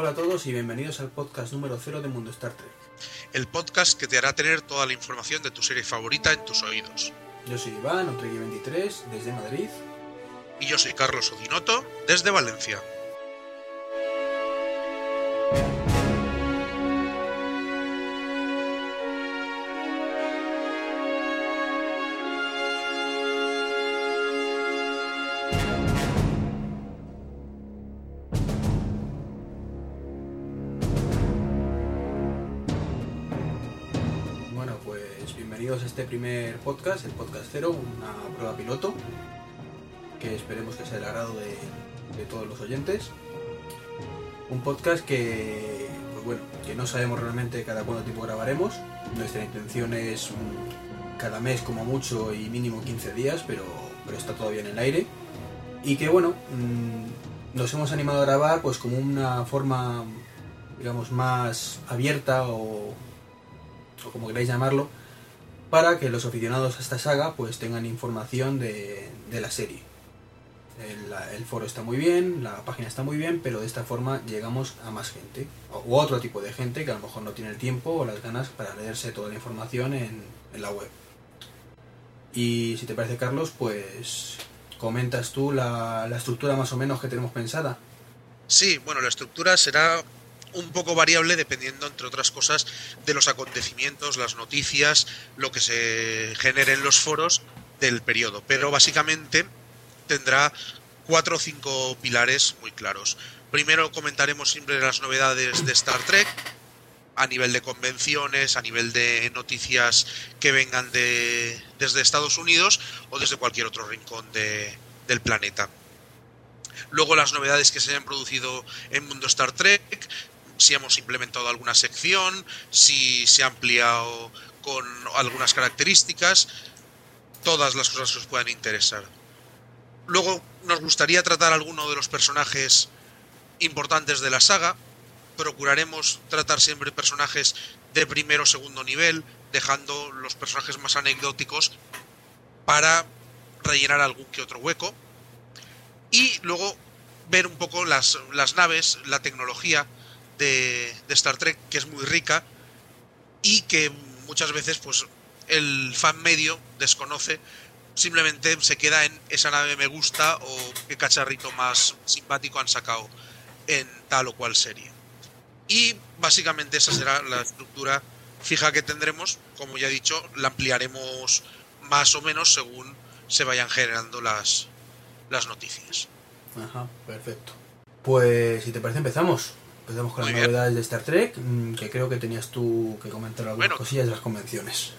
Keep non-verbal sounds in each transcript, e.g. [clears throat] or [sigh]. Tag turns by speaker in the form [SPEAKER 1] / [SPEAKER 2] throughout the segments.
[SPEAKER 1] Hola a todos y bienvenidos al podcast número 0 de Mundo Star Trek.
[SPEAKER 2] El podcast que te hará tener toda la información de tu serie favorita en tus oídos.
[SPEAKER 1] Yo soy Iván, Otregui23, desde Madrid.
[SPEAKER 2] Y yo soy Carlos Odinoto, desde Valencia.
[SPEAKER 1] Primer podcast, el podcast cero, una prueba piloto, que esperemos que sea del agrado de, de todos los oyentes. Un podcast que, pues bueno, que no sabemos realmente cada cuánto tiempo grabaremos. Nuestra intención es mm, cada mes como mucho y mínimo 15 días, pero, pero está todavía en el aire. Y que bueno, mm, nos hemos animado a grabar pues como una forma, digamos, más abierta o, o como queráis llamarlo, para que los aficionados a esta saga pues tengan información de, de la serie. El, foro está muy bien, la página está muy bien, pero de esta forma llegamos a más gente, o- u otro tipo de gente que a lo mejor no tiene el tiempo o las ganas para leerse toda la información en, en la web. Y si te parece, Carlos, pues comentas tú la, la estructura más o menos que tenemos pensada.
[SPEAKER 2] Sí, bueno, la estructura será un poco variable dependiendo, entre otras cosas, de los acontecimientos, las noticias, lo que se genere en los foros del periodo. Pero básicamente tendrá cuatro o cinco pilares muy claros. Primero comentaremos siempre las novedades de Star Trek a nivel de convenciones, a nivel de noticias que vengan de, desde Estados Unidos o desde cualquier otro rincón de- del planeta. Luego las novedades que se hayan producido en Mundo Star Trek, si hemos implementado alguna sección, si se ha ampliado con algunas características, todas las cosas que os puedan interesar. Luego nos gustaría tratar alguno de los personajes importantes de la saga. Procuraremos tratar siempre personajes de primero o segundo nivel, dejando los personajes más anecdóticos para rellenar algún que otro hueco y luego ver un poco las, las naves, la tecnología de, Star Trek, que es muy rica y que muchas veces pues el fan medio desconoce, simplemente se queda en esa nave me gusta o qué cacharrito más simpático han sacado en tal o cual serie. Y básicamente esa será la estructura fija que tendremos, como ya he dicho, la ampliaremos más o menos según se vayan generando las, las noticias.
[SPEAKER 1] Ajá, perfecto. Pues si te parece empezamos. Empezamos con
[SPEAKER 2] Muy
[SPEAKER 1] las
[SPEAKER 2] bien.
[SPEAKER 1] novedades de Star Trek, mm, que creo que tenías tú que comentar algunas
[SPEAKER 2] Bueno.
[SPEAKER 1] cosillas de las convenciones.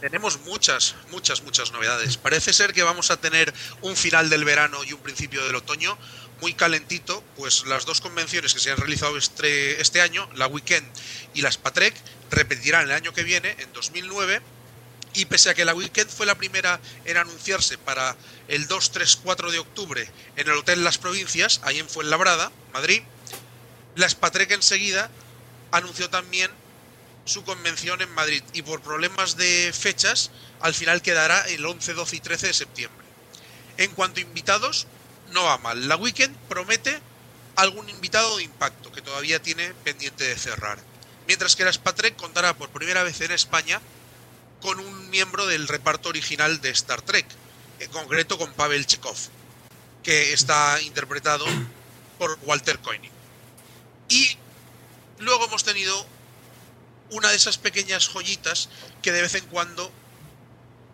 [SPEAKER 2] Tenemos muchas, muchas, muchas novedades. Parece ser que vamos a tener un final del verano y un principio del otoño muy calentito, pues las dos convenciones que se han realizado este, este año, la Weekend y la Spatrek, repetirán el año que viene, en 2009, y pese a que la Weekend fue la primera en anunciarse para el 2, 3, 4 de octubre en el Hotel Las Provincias, ahí en Fuenlabrada, Madrid, la Spatrek enseguida anunció también su convención en Madrid y por problemas de fechas al final quedará el 11, 12 y 13 de septiembre. En cuanto a invitados, no va mal. La Weekend promete algún invitado de impacto que todavía tiene pendiente de cerrar. Mientras que la Spatrek contará por primera vez en España con un miembro del reparto original de Star Trek, en concreto con Pavel Chekhov, que está interpretado por Walter Koenig. Y luego hemos tenido una de esas pequeñas joyitas que de vez en cuando,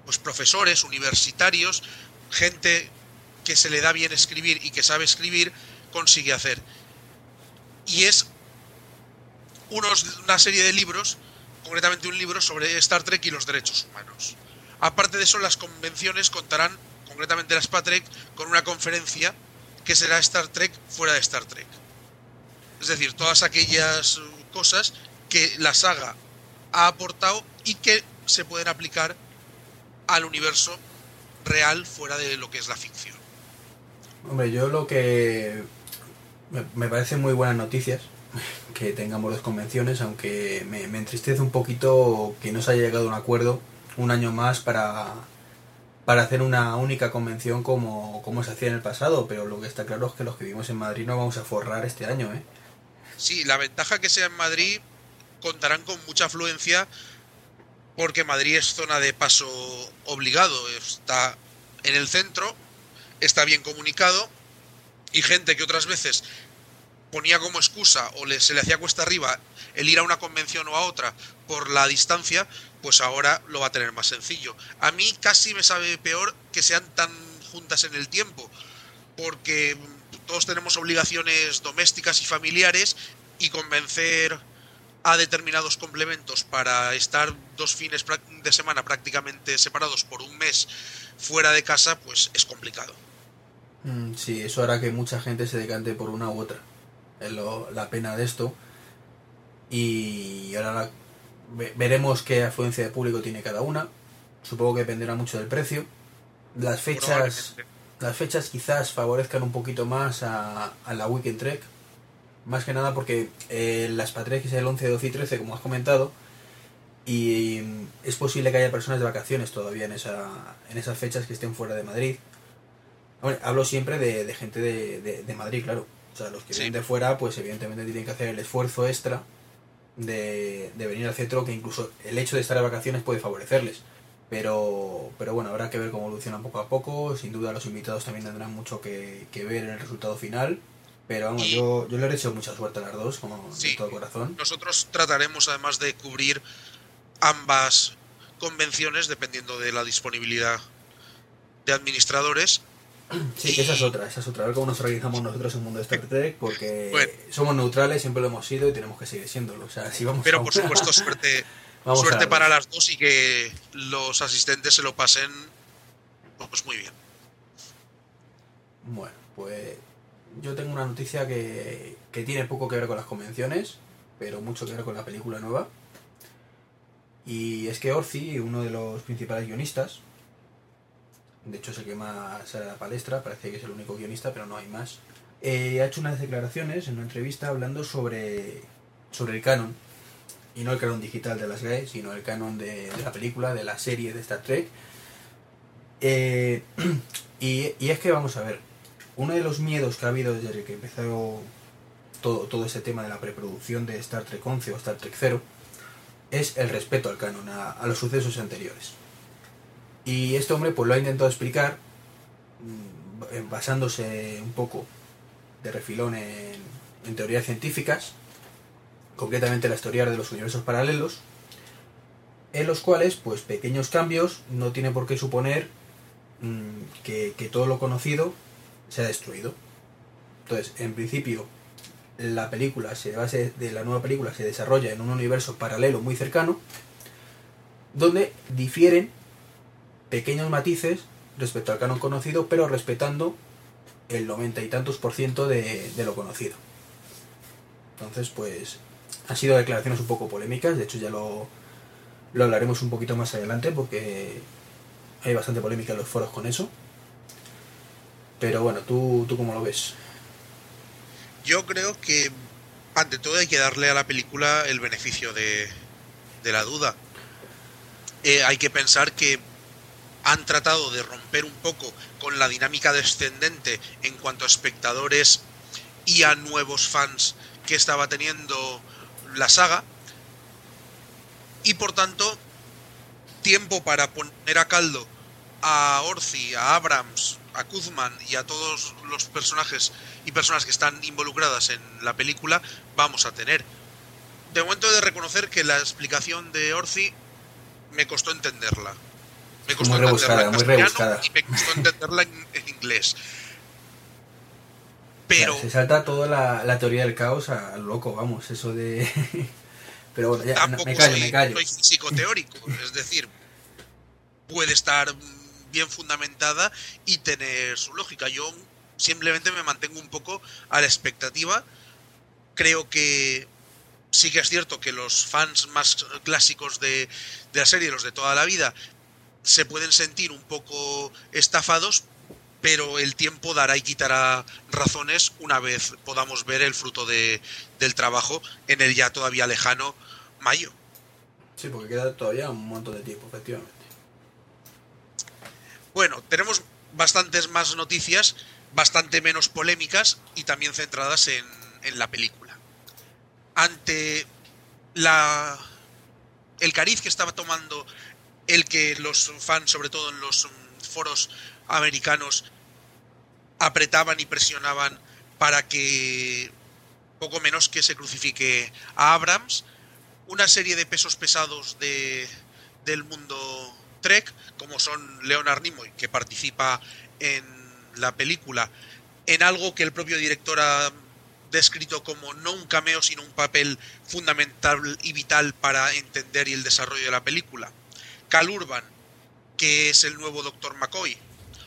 [SPEAKER 2] pues profesores, universitarios, gente que se le da bien escribir y que sabe escribir, consigue hacer. Y es unos, una serie de libros, concretamente un libro sobre Star Trek y los derechos humanos. Aparte de eso, las convenciones contarán, concretamente la Spatrek, con una conferencia que será Star Trek fuera de Star Trek. Es decir, todas aquellas cosas que la saga ha aportado y que se pueden aplicar al universo real fuera de lo que es la ficción.
[SPEAKER 1] Hombre, yo lo que me, me parece muy buenas noticias [laughs] que tengamos dos convenciones, aunque me, me entristece un poquito que no se haya llegado a un acuerdo un año más para, para hacer una única convención como, como se hacía en el pasado, pero lo que está claro es que los que vivimos en Madrid no vamos a forrar este año, ¿eh?
[SPEAKER 2] Sí, la ventaja que sea en Madrid contarán con mucha afluencia porque Madrid es zona de paso obligado, está en el centro, está bien comunicado y gente que otras veces ponía como excusa o le, se le hacía cuesta arriba el ir a una convención o a otra por la distancia, pues ahora lo va a tener más sencillo. A mí casi me sabe peor que sean tan juntas en el tiempo, porque todos tenemos obligaciones domésticas y familiares y convencer a determinados complementos para estar dos fines de semana prácticamente separados por un mes fuera de casa, pues es complicado.
[SPEAKER 1] Mm, sí, eso hará que mucha gente se decante por una u otra. Es la pena de esto. Y ahora veremos qué afluencia de público tiene cada una. Supongo que dependerá mucho del precio. Las fechas, las fechas quizás favorezcan un poquito más a, a la Weekend Trek más que nada porque eh, las Patrek es el 11, 12 y 13, como has comentado, y es posible que haya personas de vacaciones todavía en, esa, en esas fechas que estén fuera de Madrid. hablo siempre de, gente de, Madrid, claro. O sea, los que vienen de fuera, pues evidentemente tienen que hacer el esfuerzo extra de, venir al centro, que incluso el hecho de estar de vacaciones puede favorecerles. Pero, pero bueno, habrá que ver cómo evoluciona poco a poco. Sin duda los invitados también tendrán mucho que, que ver en el resultado final. Pero vamos, yo, yo le he hecho mucha suerte a las dos, como de todo corazón.
[SPEAKER 2] Nosotros trataremos además de cubrir ambas convenciones dependiendo de la disponibilidad de administradores. [clears throat]
[SPEAKER 1] Sí, que esa es otra, esa es otra. A ver cómo nos organizamos nosotros en el mundo de Star Trek, porque somos neutrales, siempre lo hemos sido y tenemos que seguir siéndolo. O sea, si vamos
[SPEAKER 2] Pero por supuesto, [laughs] suerte, suerte para las dos y que los asistentes se lo pasen pues muy bien.
[SPEAKER 1] Bueno, pues yo tengo una noticia que, tiene poco que ver con las convenciones, pero mucho que ver con la película nueva. Y es que Orci, uno de los principales guionistas, de hecho es el que más sale a la palestra, parece que es el único guionista, pero no hay más, eh, ha hecho unas declaraciones en una entrevista hablando sobre, sobre el canon. Y no el canon digital de las GAE, sino el canon de, la película, de la serie de Star Trek. Eh, [clears throat] y, es que vamos a ver, uno de los miedos que ha habido desde que empezó todo, todo ese tema de la preproducción de Star Trek 11 o Star Trek 0 es el respeto al canon, a, los sucesos anteriores. Y este hombre pues lo ha intentado explicar mm, basándose un poco de refilón en teorías científicas, concretamente la historia de los universos paralelos, en los cuales pues pequeños cambios no tienen por qué suponer mm, que, que todo lo conocido se ha destruido. Entonces, en principio, la película se de la nueva película se desarrolla en un universo paralelo muy cercano, donde difieren pequeños matices respecto al canon conocido, pero respetando el noventa y tantos por ciento de, de lo conocido. Entonces, pues, han sido declaraciones un poco polémicas, de hecho ya lo, lo hablaremos un poquito más adelante porque hay bastante polémica en los foros con eso. Pero bueno, ¿tú, ¿tú cómo lo ves?
[SPEAKER 2] Yo creo que ante todo hay que darle a la película el beneficio de, la duda. Eh, hay que pensar que han tratado de romper un poco con la dinámica descendente en cuanto a espectadores y a nuevos fans que estaba teniendo la saga. Y por tanto, tiempo para poner a caldo a Orci, a Abrams, a Kuzman y a todos los personajes y personas que están involucradas en la película vamos a tener. De momento he de reconocer que la explicación de Orci me costó entenderla. Me costó entenderla en castellano y me costó entenderla en, inglés. Pero...
[SPEAKER 1] se salta toda la, teoría del caos a, lo loco, vamos, eso de... [laughs] Pero bueno, ya, me callo, me callo.
[SPEAKER 2] Soy físico teórico, es decir, puede estar bien fundamentada y tener su lógica. Yo simplemente me mantengo un poco a la expectativa. Creo que sí que es cierto que los fans más clásicos de, la serie, los de toda la vida, se pueden sentir un poco estafados, pero el tiempo dará y quitará razones una vez podamos ver el fruto de, del trabajo en el ya todavía lejano mayo.
[SPEAKER 1] Sí, porque queda todavía un montón de tiempo, efectivamente.
[SPEAKER 2] Bueno, tenemos bastantes más noticias, bastante menos polémicas y también centradas en, la película. ante la el cariz que estaba tomando el que los fans, sobre todo en los foros americanos, apretaban y presionaban para que poco menos que se crucifique a Abrams, una serie de pesos pesados de, del mundo Trek, como son Leonard Nimoy, que participa en la película, en algo que el propio director ha descrito como no un cameo, sino un papel fundamental y vital para entender y el desarrollo de la película. Cal Urban, que es el nuevo Dr. McCoy,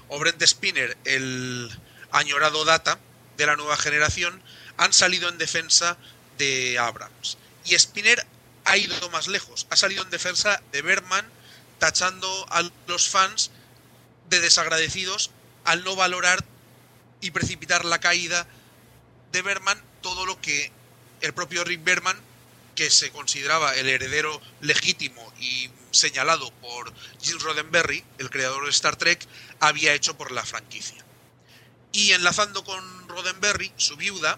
[SPEAKER 2] o Brent Spinner, el añorado Data de la nueva generación, han salido en defensa de Abrams. Y Spinner ha ido más lejos, ha salido en defensa de Berman, tachando a los fans de desagradecidos al no valorar y precipitar la caída de Berman todo lo que el propio Rick Berman, que se consideraba el heredero legítimo y señalado por Gene Roddenberry, el creador de Star Trek, había hecho por la franquicia. Y enlazando con Roddenberry, su viuda,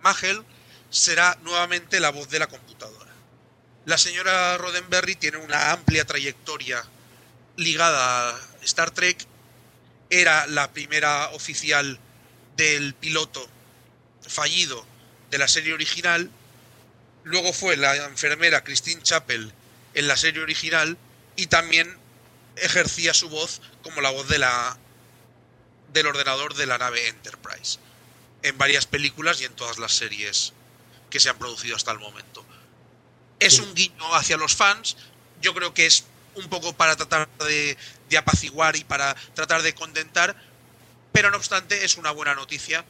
[SPEAKER 2] Magel, será nuevamente la voz de la computadora. La señora Roddenberry tiene una amplia trayectoria ligada a Star Trek. Era la primera oficial del piloto fallido de la serie original. Luego fue la enfermera Christine Chappell en la serie original y también ejercía su voz como la voz de la del ordenador de la nave Enterprise en varias películas y en todas las series que se han producido hasta el momento. Es un guiño hacia los fans, yo creo que es un poco para tratar de, de apaciguar y para tratar de contentar, pero no obstante es una buena noticia,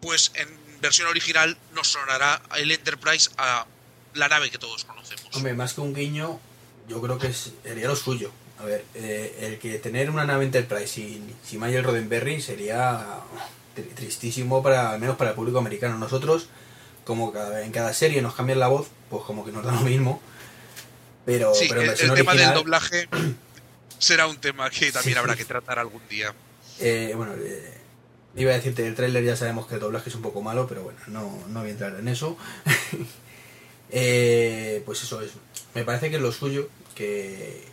[SPEAKER 2] pues en versión original nos sonará el Enterprise a la nave que todos conocemos.
[SPEAKER 1] Hombre, más que un guiño, yo creo que sería lo suyo. A ver, eh, el que tener una nave Enterprise sin, sin Michael Roddenberry sería tristísimo para al menos para el público americano. Nosotros, como en cada serie nos cambian la voz, pues como que nos da lo mismo. Pero, pero
[SPEAKER 2] el, tema del doblaje [clears throat] será un tema que también habrá que tratar algún día.
[SPEAKER 1] Eh, bueno, eh, iba a decirte, el tráiler ya sabemos que el doblaje es un poco malo, pero bueno, no, no voy a entrar en eso. [laughs] Eh, pues eso es. Me parece que es lo suyo, que,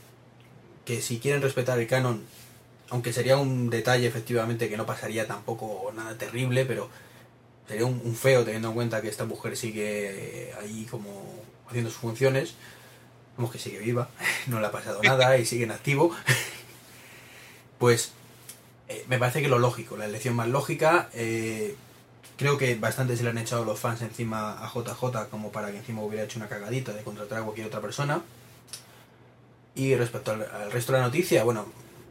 [SPEAKER 1] que si quieren respetar el canon, aunque sería un detalle efectivamente que no pasaría tampoco nada terrible, pero sería un, feo teniendo en cuenta que esta mujer sigue ahí como haciendo sus funciones, como que sigue viva, [laughs] no le ha pasado nada y sigue en activo, [laughs] pues eh, me parece que lo lógico, la elección más lógica, eh, creo que bastante se le han echado los fans encima a JJ como para que encima hubiera hecho una cagadita de contratar a cualquier otra persona. Y respecto al, resto de la noticia, bueno,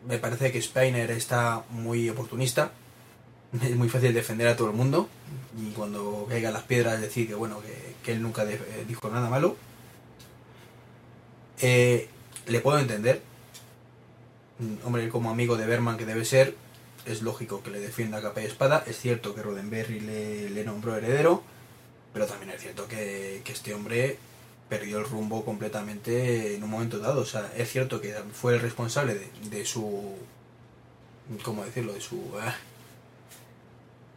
[SPEAKER 1] me parece que Spiner está muy oportunista. [laughs] Es muy fácil defender a todo el mundo. Y cuando caigan las piedras decir que bueno, que, él nunca eh, dijo nada malo. Eh, le puedo entender. Mm, hombre, como amigo de Berman que debe ser, es lógico que le defienda capa y espada. Es cierto que Roddenberry le, le nombró heredero, pero también es cierto que, este hombre perdió el rumbo completamente en un momento dado. O sea, es cierto que fue el responsable de, de su. ¿Cómo decirlo? De su. Eh,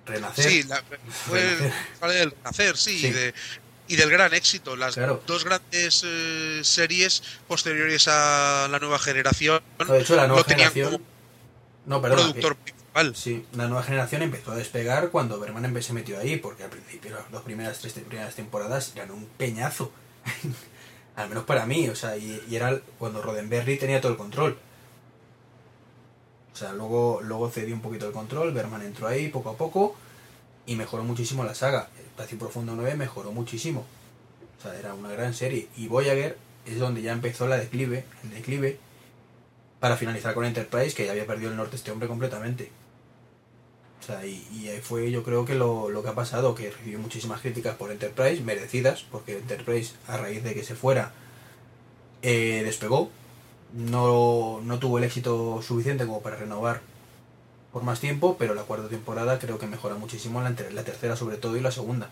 [SPEAKER 1] renacer.
[SPEAKER 2] Sí, fue [laughs] el del renacer, sí, Y, del gran éxito. Las dos grandes eh, series posteriores a la nueva generación.
[SPEAKER 1] de hecho, la nueva generación. no, perdón,
[SPEAKER 2] productor principal.
[SPEAKER 1] Sí, la nueva generación empezó a despegar cuando Berman se metió ahí, porque al principio las dos primeras tres primeras temporadas eran un peñazo. [laughs] Al menos para mí, o sea, y, era cuando Roddenberry tenía todo el control. O sea, luego, luego cedió un poquito el control, Berman entró ahí poco a poco y mejoró muchísimo la saga. Espacio Profundo 9 mejoró muchísimo. O sea, era una gran serie. Y Voyager es donde ya empezó la declive, el declive, para finalizar con Enterprise, que ya había perdido el norte este hombre completamente. O sea, y, y fue yo creo que lo, lo, que ha pasado, que recibió muchísimas críticas por Enterprise, merecidas, porque Enterprise a raíz de que se fuera eh, despegó, no, no tuvo el éxito suficiente como para renovar por más tiempo, pero la cuarta temporada creo que mejora muchísimo, la, la tercera sobre todo y la segunda.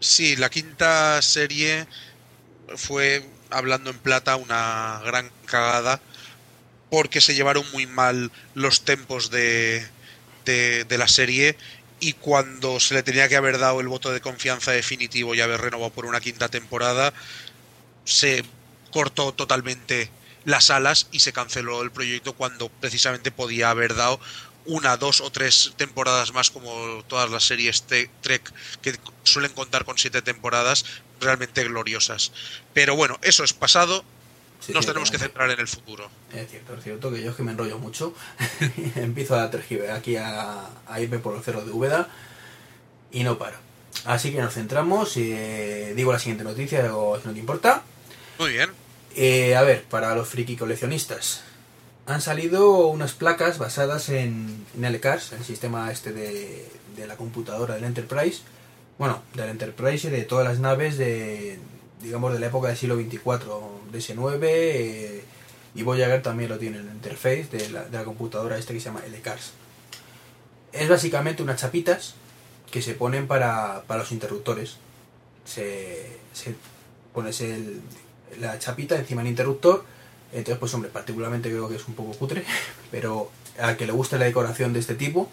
[SPEAKER 2] Sí, la quinta serie fue, hablando en plata, una gran cagada porque se llevaron muy mal los tempos de, de, la serie y cuando se le tenía que haber dado el voto de confianza definitivo y haber renovado por una quinta temporada, se cortó totalmente las alas y se canceló el proyecto cuando precisamente podía haber dado una, dos o tres temporadas más como todas las series Trek que suelen contar con siete temporadas realmente gloriosas. Pero bueno, eso es pasado, nos tenemos que centrar en el futuro.
[SPEAKER 1] Es cierto, es cierto, que yo es que me enrollo mucho. [laughs] Empiezo a tergiversar aquí a, a, irme por los cerros de Úbeda y no paro. Así que nos centramos. Eh, digo la siguiente noticia, o si no te importa.
[SPEAKER 2] Muy bien.
[SPEAKER 1] Eh, a ver, para los friki coleccionistas. Han salido unas placas basadas en, en LCARS, el sistema este de, de la computadora del Enterprise. Bueno, del Enterprise y de todas las naves de, digamos, de la época del siglo 24, PS9 eh, y Voyager también lo tiene en la interface de la, computadora este que se llama LCARS. Es básicamente unas chapitas que se ponen para, para los interruptores. Se, pones el, la chapita encima del interruptor. Entonces, pues hombre, particularmente creo que es un poco cutre, [laughs] pero al que le guste la decoración de este tipo,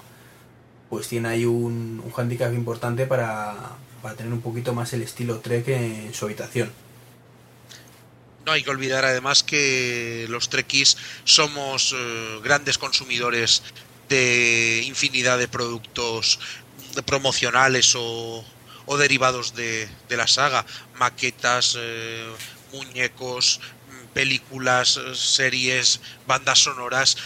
[SPEAKER 1] pues tiene ahí un, un handicap importante para, para tener un poquito más el estilo Trek en su habitación.
[SPEAKER 2] No hay que olvidar además que los Trekkies somos eh, grandes consumidores de infinidad de productos promocionales o, derivados de, la saga, maquetas, eh, muñecos, películas, series, bandas sonoras.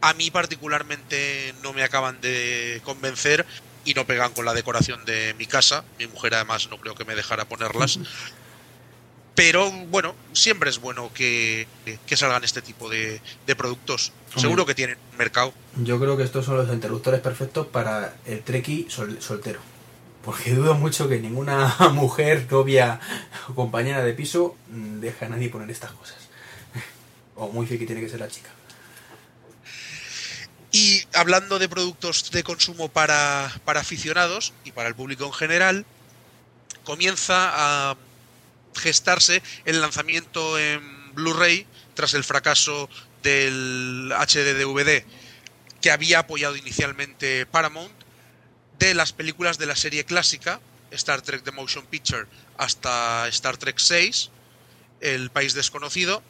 [SPEAKER 2] A mí particularmente no me acaban de convencer y no pegan con la decoración de mi casa. Mi mujer además no creo que me dejara ponerlas. Pero bueno, siempre es bueno que, salgan este tipo de, productos. Seguro que tienen mercado.
[SPEAKER 1] Yo creo que estos son los interruptores perfectos para el treki soltero. Porque dudo mucho que ninguna [laughs] mujer, novia o compañera de piso deja a nadie poner estas cosas. O muy que tiene que ser la chica.
[SPEAKER 2] Y hablando de productos de consumo para, para aficionados y para el público en general, comienza a gestarse el lanzamiento en Blu-ray tras el fracaso del HD-DVD que había apoyado inicialmente Paramount de las películas de la serie clásica Star Trek The Motion Picture hasta Star Trek 6 El País Desconocido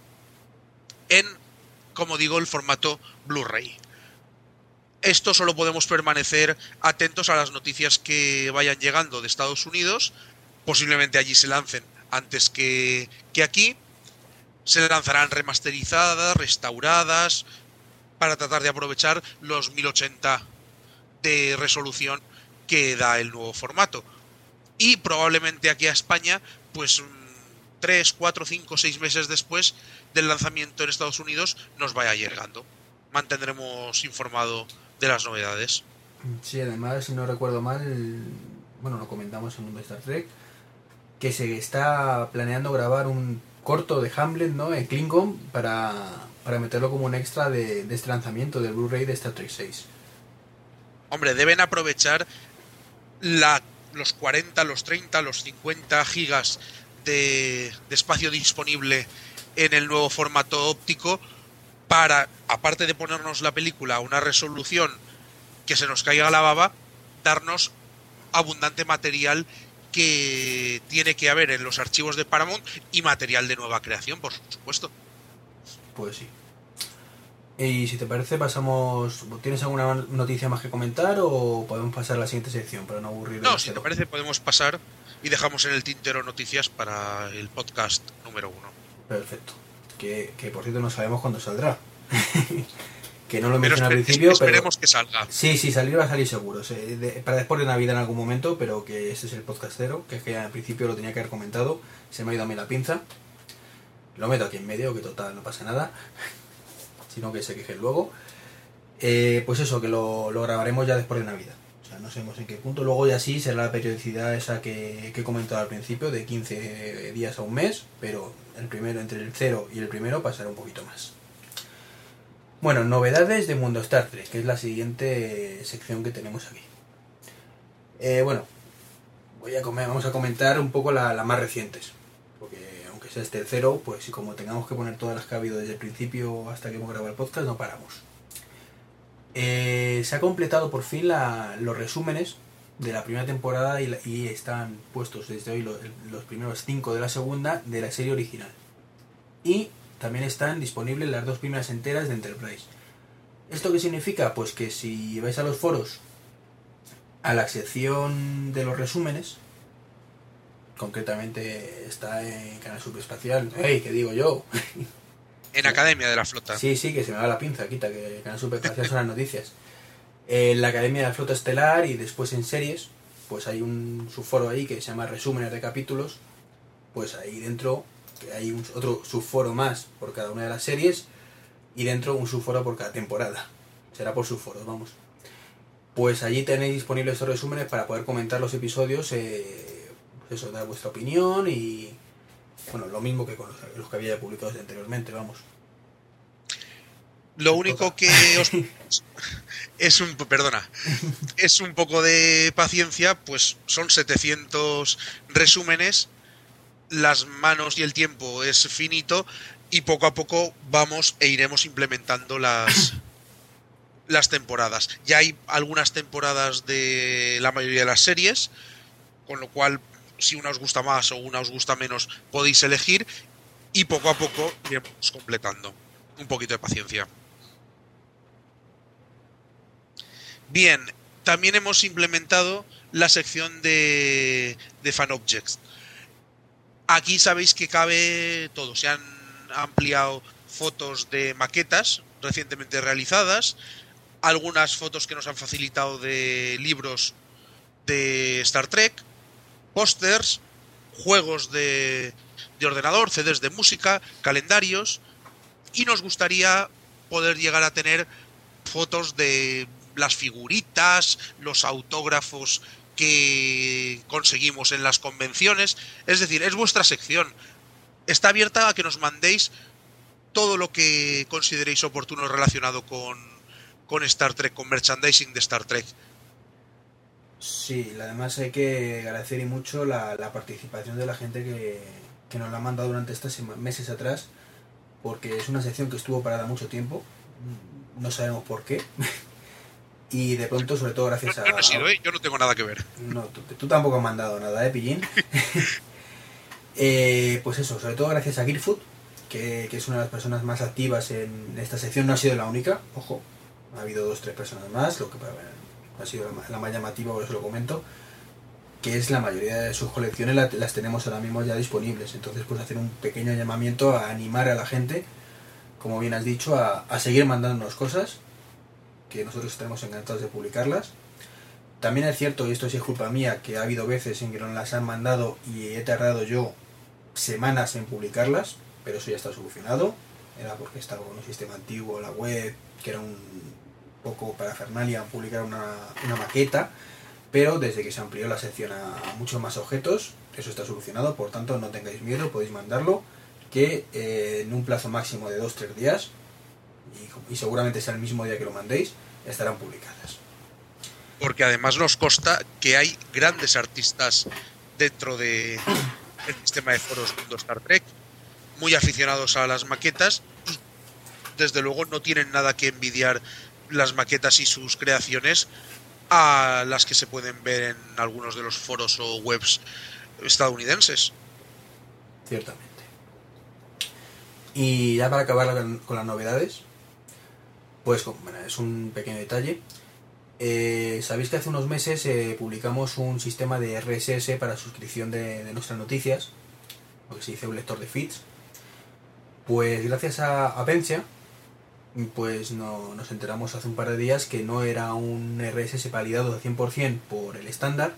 [SPEAKER 2] en, como digo, el formato Blu-ray. Esto solo podemos permanecer atentos a las noticias que vayan llegando de Estados Unidos. Posiblemente allí se lancen antes que, aquí. Se lanzarán remasterizadas, restauradas, para tratar de aprovechar los 1080 de resolución que da el nuevo formato. Y probablemente aquí a España, pues 3, 4, 5, 6 meses después del lanzamiento en Estados Unidos, nos vaya llegando. Mantendremos informado de las novedades.
[SPEAKER 1] Sí, además, si no recuerdo mal, bueno, lo comentamos en un Star Trek, que se está planeando grabar un corto de Hamlet, ¿no? En Klingon para, para meterlo como un extra de, este lanzamiento del Blu-ray de Star Trek 6.
[SPEAKER 2] Hombre, deben aprovechar la, los 40, los 30, los 50 gigas de, de espacio disponible en el nuevo formato óptico para, aparte de ponernos la película a una resolución que se nos caiga la baba, darnos abundante material que tiene que haber en los archivos de Paramount y material de nueva creación, por supuesto.
[SPEAKER 1] Pues sí. Y si te parece, pasamos. ¿Tienes alguna noticia más que comentar o podemos pasar a la siguiente sección para no aburrir?
[SPEAKER 2] No, si te parece, podemos pasar y dejamos en el tintero noticias para el podcast número uno.
[SPEAKER 1] Perfecto. Que, que por cierto no sabemos cuándo saldrá. [laughs] que no lo mencioné al principio.
[SPEAKER 2] Esperemos que salga.
[SPEAKER 1] Sí, sí, salir va a salir seguro. para después de Navidad en algún momento, pero que este es el podcastero, que es que al principio lo tenía que haber comentado. Se me ha ido a mí la pinza. Lo meto aquí en medio, que total, no pasa nada. [laughs] Sino que se queje luego. Eh, pues eso, que lo, grabaremos ya después de Navidad. O sea, no sabemos en qué punto. Luego ya sí será la periodicidad esa que, que he comentado al principio, de 15 días a un mes, pero el primero, entre el cero y el primero, pasará un poquito más. Bueno, novedades de Mundo Star Trek, que es la siguiente sección que tenemos aquí. Eh, bueno, voy a comer, vamos a comentar un poco las más recientes. Porque aunque sea este cero, pues si como tengamos que poner todas las que ha habido desde el principio hasta que hemos grabado el podcast, no paramos. Eh, se ha completado por fin la- los resúmenes de la primera temporada y, la- están puestos desde hoy lo- los, primeros cinco de la segunda de la serie original. Y también están disponibles las dos primeras enteras de Enterprise. ¿Esto qué significa? Pues que si vais a los foros, a la sección de los resúmenes, concretamente está en Canal Superespacial, ¡hey! ¿Qué digo yo?
[SPEAKER 2] En Academia de la Flota.
[SPEAKER 1] Sí, sí, que se me va la pinza, quita, que Canal Superespacial son las noticias. En la Academia de la Flota Estelar y después en series, pues hay un subforo ahí que se llama Resúmenes de Capítulos. Pues ahí dentro que hay un, otro subforo más por cada una de las series y dentro un subforo por cada temporada. Será por subforos, vamos. Pues allí tenéis disponibles estos resúmenes para poder comentar los episodios, eh, pues eso, dar vuestra opinión y, bueno, lo mismo que con los, los que había publicados anteriormente, vamos.
[SPEAKER 2] Lo único que os [laughs] es un perdona, es un poco de paciencia, pues son 700 resúmenes, las manos y el tiempo es finito y poco a poco vamos e iremos implementando las [coughs] las temporadas. Ya hay algunas temporadas de la mayoría de las series, con lo cual si una os gusta más o una os gusta menos podéis elegir y poco a poco iremos completando. Un poquito de paciencia. Bien, también hemos implementado la sección de, de fan objects. Aquí sabéis que cabe todo. Se han ampliado fotos de maquetas recientemente realizadas, algunas fotos que nos han facilitado de libros de Star Trek, pósters, juegos de, de ordenador, CDs de música, calendarios y nos gustaría poder llegar a tener fotos de las figuritas, los autógrafos que conseguimos en las convenciones. Es decir, es vuestra sección. Está abierta a que nos mandéis todo lo que consideréis oportuno relacionado con, con Star Trek, con merchandising de Star Trek.
[SPEAKER 1] Sí, además hay que agradecer y mucho la, la participación de la gente que, que nos la ha mandado durante estos meses atrás, porque es una sección que estuvo parada mucho tiempo, no sabemos por qué, [laughs] y de pronto, sobre todo
[SPEAKER 2] Yo,
[SPEAKER 1] gracias a...
[SPEAKER 2] yo no he sido, ¿eh? yo no tengo nada que ver.
[SPEAKER 1] No, tú, tú tampoco has mandado nada, ¿eh, Pillín? [laughs] Eh, pues eso, sobre todo gracias a Gearfood, que, que es una de las personas más activas en esta sección. No ha sido la única, ojo, ha habido dos tres personas más, lo que bueno, ha sido la, más llamativa, por eso lo comento, que es la mayoría de sus colecciones la- las tenemos ahora mismo ya disponibles. Entonces, pues hacer un pequeño llamamiento a animar a la gente, como bien has dicho, a, a seguir mandándonos cosas, que nosotros estaremos encantados de publicarlas. También es cierto, y esto sí es culpa mía, que ha habido veces en que nos las han mandado y he tardado yo semanas en publicarlas, pero eso ya está solucionado. Era porque estaba con un sistema antiguo, la web, que era un poco para Fernalia publicar una, maqueta, pero desde que se amplió la sección a, a muchos más objetos, eso está solucionado, por tanto no tengáis miedo, podéis mandarlo, que eh, en un plazo máximo de 2-3 días, y, y seguramente sea el mismo día que lo mandéis, estarán publicadas.
[SPEAKER 2] Porque además nos consta que hay grandes artistas dentro de el sistema de foros Mundo Star Trek, muy aficionados a las maquetas y desde luego no tienen nada que envidiar las maquetas y sus creaciones a las que se pueden ver en algunos de los foros o webs estadounidenses.
[SPEAKER 1] Ciertamente. Y ya para acabar con, con las novedades, pues es un pequeño detalle. Eh, Sabéis que hace unos meses eh, publicamos un sistema de RSS para suscripción de, de nuestras noticias, lo que se dice un lector de feeds. Pues gracias a, a Pensia, pues no, nos enteramos hace un par de días que no era un RSS validado al 100% por el estándar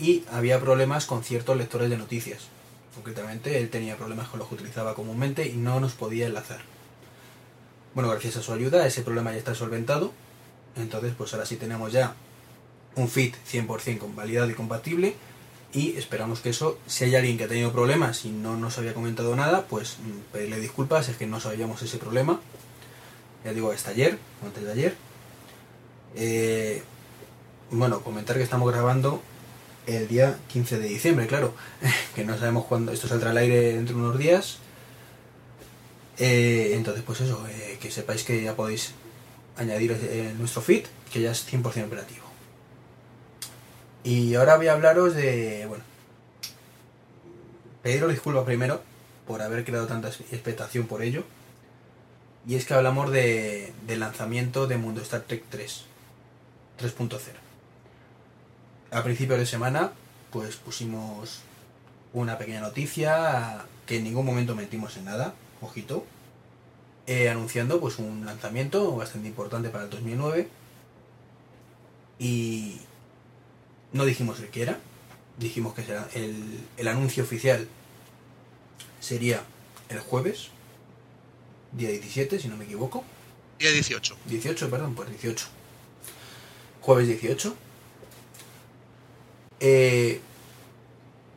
[SPEAKER 1] y había problemas con ciertos lectores de noticias. Concretamente, él tenía problemas con los que utilizaba comúnmente y no nos podía enlazar. Bueno, gracias a su ayuda, ese problema ya está solventado. Entonces, pues ahora sí tenemos ya un feed 100% con validado y compatible. Y esperamos que eso, si hay alguien que ha tenido problemas y no nos había comentado nada, pues mm, pedirle disculpas, es que no sabíamos ese problema. Ya digo, hasta ayer, o antes de ayer. Eh, bueno, comentar que estamos grabando el día 15 de diciembre, claro, [laughs] que no sabemos cuándo, esto saldrá al aire dentro de unos días. Eh, entonces, pues eso, eh, que sepáis que ya podéis añadir eh, nuestro feed, que ya es 100% operativo. Y ahora voy a hablaros de, bueno, pediros disculpas primero por haber creado tanta expectación por ello. Y es que hablamos de, del lanzamiento de Mundo Star Trek 3, 3.0. A principios de semana, pues pusimos una pequeña noticia que en ningún momento mentimos en nada, ojito, eh, anunciando pues un lanzamiento bastante importante para el 2009 y no dijimos el que era, dijimos que será el, el anuncio oficial sería el jueves, día 17, si no me equivoco.
[SPEAKER 2] Día 18.
[SPEAKER 1] 18, perdón, pues 18. Jueves 18. Eh,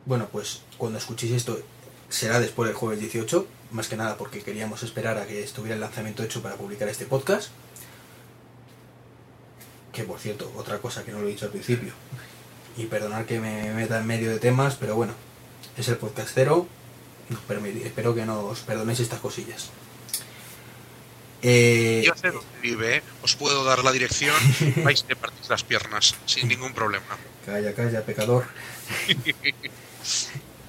[SPEAKER 1] bueno, pues cuando escuchéis esto será después del jueves 18, más que nada porque queríamos esperar a que estuviera el lanzamiento hecho para publicar este podcast. Que por cierto, otra cosa que no lo he dicho al principio, y perdonar que me meta en medio de temas, pero bueno, es el podcast cero, espero que nos perdonéis estas cosillas.
[SPEAKER 2] Eh, Yo sé dónde vive, ¿eh? os puedo dar la dirección, [laughs] vais a partir las piernas, sin ningún problema.
[SPEAKER 1] Calla, calla, pecador. [laughs]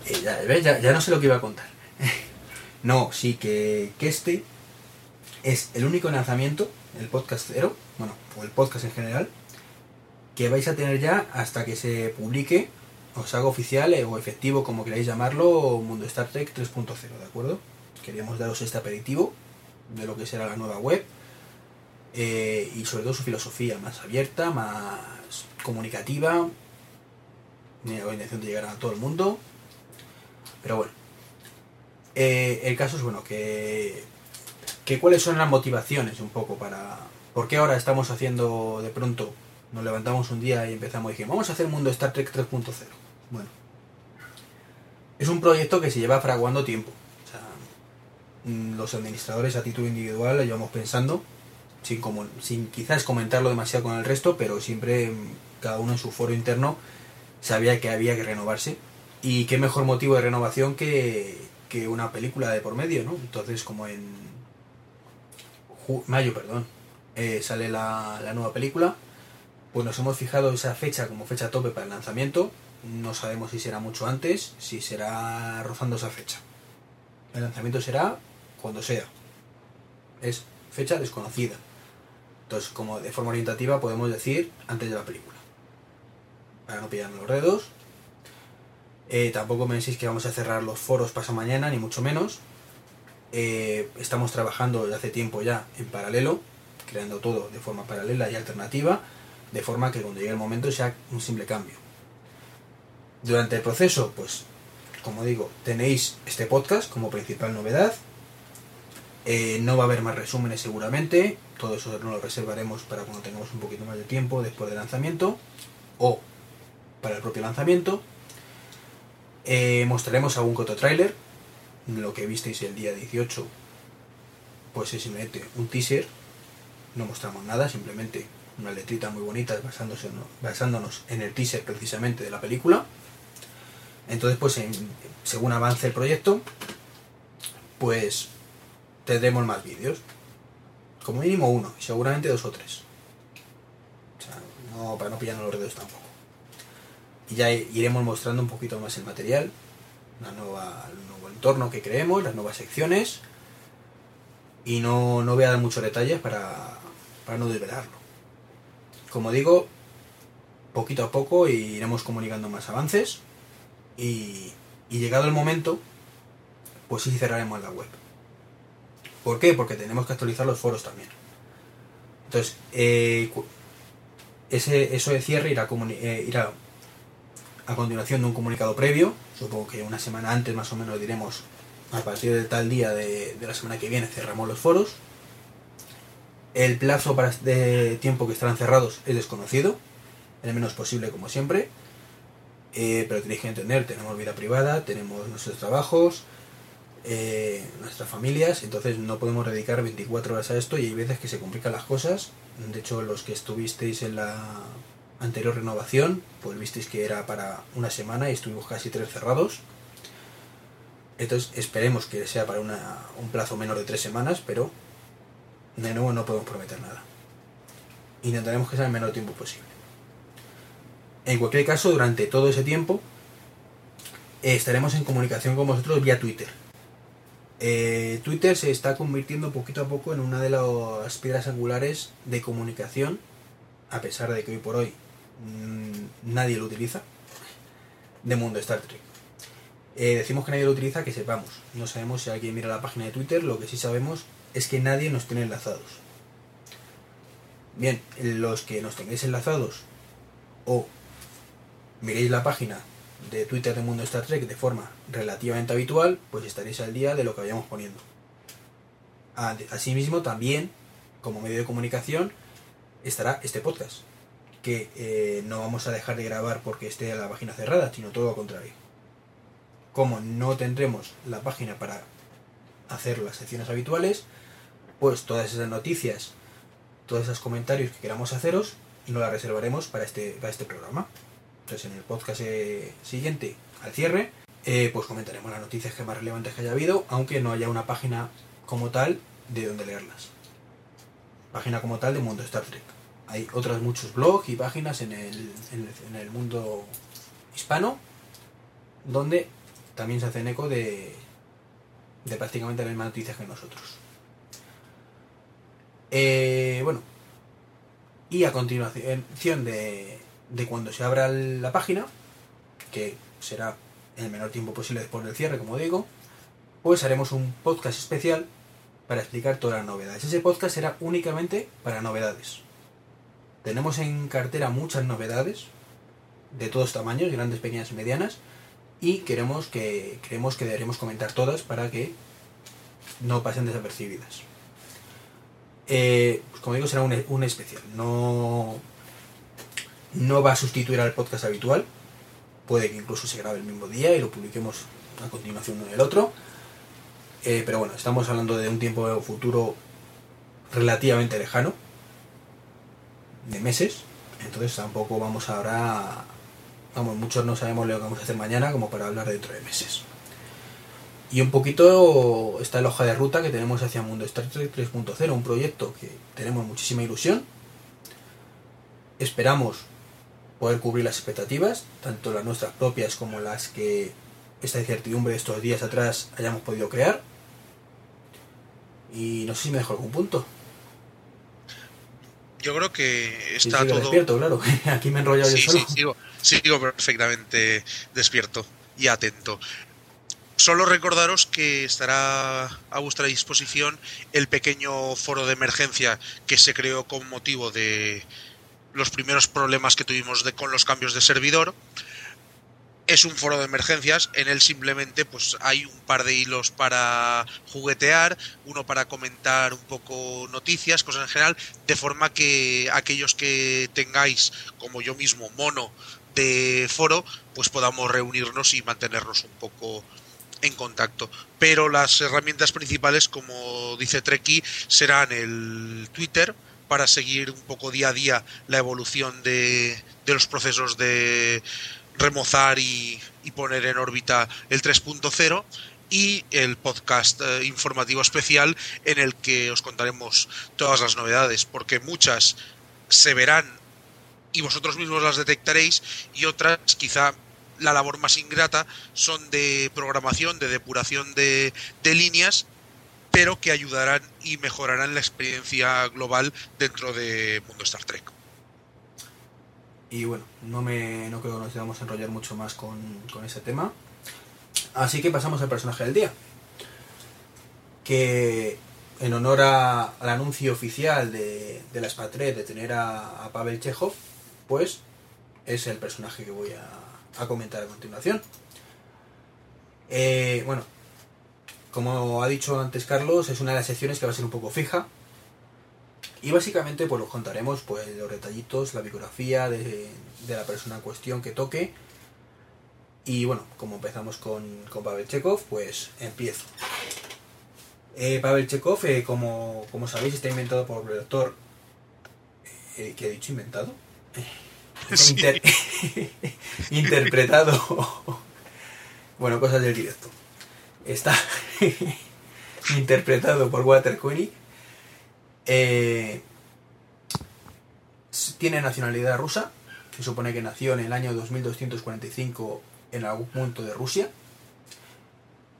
[SPEAKER 1] Eh, ya, ya, no sé lo que iba a contar. No, sí, que, este es el único lanzamiento, el podcast cero, bueno, o el podcast en general, que vais a tener ya hasta que se publique, os haga oficial o efectivo, como queráis llamarlo, Mundo Star Trek 3.0, ¿de acuerdo? Queríamos daros este aperitivo de lo que será la nueva web eh, y sobre todo su filosofía más abierta, más comunicativa, la intención de llegar a todo el mundo. Pero bueno, eh, el caso es bueno que, que cuáles son las motivaciones un poco para... ¿Por qué ahora estamos haciendo de pronto, nos levantamos un día y empezamos y dijimos, vamos a hacer mundo Star Trek 3.0? Bueno, es un proyecto que se lleva fraguando tiempo. O sea, mm, los administradores a título individual lo llevamos pensando, sin, como, sin quizás comentarlo demasiado con el resto, pero siempre mm, cada uno en su foro interno sabía que había que renovarse. Y qué mejor motivo de renovación que, que una película de por medio, ¿no? Entonces, como en mayo, perdón, eh, sale la, la nueva película, pues nos hemos fijado esa fecha como fecha tope para el lanzamiento. No sabemos si será mucho antes, si será rozando esa fecha. El lanzamiento será cuando sea. Es fecha desconocida. Entonces, como de forma orientativa podemos decir antes de la película para no pillarme los dedos. Eh, tampoco decís que vamos a cerrar los foros paso mañana, ni mucho menos. Eh, estamos trabajando desde hace tiempo ya en paralelo, creando todo de forma paralela y alternativa, de forma que cuando llegue el momento sea un simple cambio. Durante el proceso, pues, como digo, tenéis este podcast como principal novedad. Eh, no va a haber más resúmenes seguramente, todo eso no lo reservaremos para cuando tengamos un poquito más de tiempo después del lanzamiento. O para el propio lanzamiento. Eh, mostraremos algún coto trailer, lo que visteis el día 18, pues es simplemente un teaser, no mostramos nada, simplemente una letrita muy bonita basándose, basándonos en el teaser precisamente de la película. Entonces, pues según avance el proyecto, pues tendremos más vídeos. Como mínimo uno, y seguramente dos o tres. O sea, no, para no pillarnos los dedos tampoco y ya iremos mostrando un poquito más el material, la nueva, el nuevo entorno que creemos, las nuevas secciones y no, no voy a dar muchos detalles para, para no desvelarlo. Como digo, poquito a poco iremos comunicando más avances y, y llegado el momento, pues sí cerraremos la web. ¿Por qué? Porque tenemos que actualizar los foros también. Entonces, eh, ese, eso de cierre irá, eh, irá a continuación de un comunicado previo, supongo que una semana antes más o menos diremos a partir de tal día de, la semana que viene cerramos los foros. El plazo para de tiempo que estarán cerrados es desconocido, el menos posible como siempre, eh, pero tenéis que entender, tenemos vida privada, tenemos nuestros trabajos, eh, nuestras familias, entonces no podemos dedicar 24 horas a esto y hay veces que se complican las cosas. De hecho, los que estuvisteis en la anterior renovación, pues visteis que era para una semana y estuvimos casi tres cerrados. Entonces esperemos que sea para un plazo menor de tres semanas, pero de nuevo no podemos prometer nada. intentaremos que sea el menor tiempo posible. En cualquier caso, durante todo ese tiempo estaremos en comunicación con vosotros vía Twitter. Eh, Twitter se está convirtiendo poquito a poco en una de las piedras angulares de comunicación, a pesar de que hoy por hoy mmm, nadie lo utiliza, de mundo Star Trek. Eh, decimos que nadie lo utiliza, que sepamos. No sabemos si alguien mira la página de Twitter, lo que sí sabemos es que nadie nos tiene enlazados. Bien, los que nos tengáis enlazados o miréis la página de Twitter de Mundo Star Trek de forma relativamente habitual, pues estaréis al día de lo que vayamos poniendo. Asimismo, también, como medio de comunicación, estará este podcast, que eh, no vamos a dejar de grabar porque esté la página cerrada, sino todo lo contrario. Como no tendremos la página para hacer las secciones habituales, pues todas esas noticias, todos esos comentarios que queramos haceros, nos las reservaremos para este, para este programa. Entonces en el podcast eh, siguiente, al cierre, eh, pues comentaremos las noticias que más relevantes que haya habido, aunque no haya una página como tal de donde leerlas. Página como tal de Mundo Star Trek. Hay otros muchos blogs y páginas en el, mundo hispano donde también se hacen eco de, de prácticamente las mismas noticias que nosotros. Eh, bueno, y a continuación de, de cuando se abra la página, que será en el menor tiempo posible después del cierre, como digo, pues haremos un podcast especial para explicar todas las novedades. Ese podcast será únicamente para novedades. Tenemos en cartera muchas novedades de todos tamaños, grandes, pequeñas y medianas, y queremos que creemos que deberemos comentar todas para que no pasen desapercibidas. Eh, pues como digo, será un, un especial. No, no va a sustituir al podcast habitual. Puede que incluso se grabe el mismo día y lo publiquemos a continuación uno en el otro. Eh, pero bueno, estamos hablando de un tiempo futuro relativamente lejano. De meses. Entonces tampoco vamos ahora... Vamos, muchos no sabemos lo que vamos a hacer mañana como para hablar dentro de meses. Y un poquito está la hoja de ruta que tenemos hacia Mundo Star Trek 3.0, un proyecto que tenemos muchísima ilusión. Esperamos poder cubrir las expectativas, tanto las nuestras propias como las que esta incertidumbre de estos días atrás hayamos podido crear. Y no sé si me dejo algún punto.
[SPEAKER 2] Yo creo que está
[SPEAKER 1] sí,
[SPEAKER 2] todo.
[SPEAKER 1] despierto, claro. [laughs] Aquí me he enrollado
[SPEAKER 2] sí,
[SPEAKER 1] yo solo.
[SPEAKER 2] Sí, sigo, sigo perfectamente despierto y atento. Solo recordaros que estará a vuestra disposición el pequeño foro de emergencia que se creó con motivo de los primeros problemas que tuvimos de, con los cambios de servidor. Es un foro de emergencias, en él simplemente pues hay un par de hilos para juguetear, uno para comentar un poco noticias, cosas en general, de forma que aquellos que tengáis, como yo mismo, mono de foro, pues podamos reunirnos y mantenernos un poco en contacto. Pero las herramientas principales, como dice Treki, serán el Twitter para seguir un poco día a día la evolución de, de los procesos de remozar y, poner en órbita el 3.0 y el podcast eh, informativo especial en el que os contaremos todas las novedades, porque muchas se verán y vosotros mismos las detectaréis y otras quizá la labor más ingrata son de programación, de depuración de, de líneas, pero que ayudarán y mejorarán la experiencia global dentro de Mundo Star Trek.
[SPEAKER 1] Y bueno, no, me, no creo que nos debamos enrollar mucho más con, con ese tema. Así que pasamos al personaje del día. Que en honor al anuncio oficial de, de la de tener a, Pavel Chekhov, pues es el personaje que voy a, a comentar a continuación. Eh, bueno, como ha dicho antes Carlos, es una de las secciones que va a ser un poco fija. Y básicamente pues os contaremos pues los detallitos, la biografía de, de la persona en cuestión que toque. Y bueno, como empezamos con, con Pavel Chekhov, pues empiezo. Eh, Pavel Chekhov, eh, como, como sabéis, está inventado por el doctor... Eh, ¿Qué he dicho? ¿Inventado? [laughs]
[SPEAKER 2] Sí.
[SPEAKER 1] Inter [laughs] interpretado. bueno, cosas del directo. Está [laughs] interpretado por Walter Koenig. Eh, Tiene nacionalidad rusa, se supone que nació en el año 2245 en algún punto de Rusia.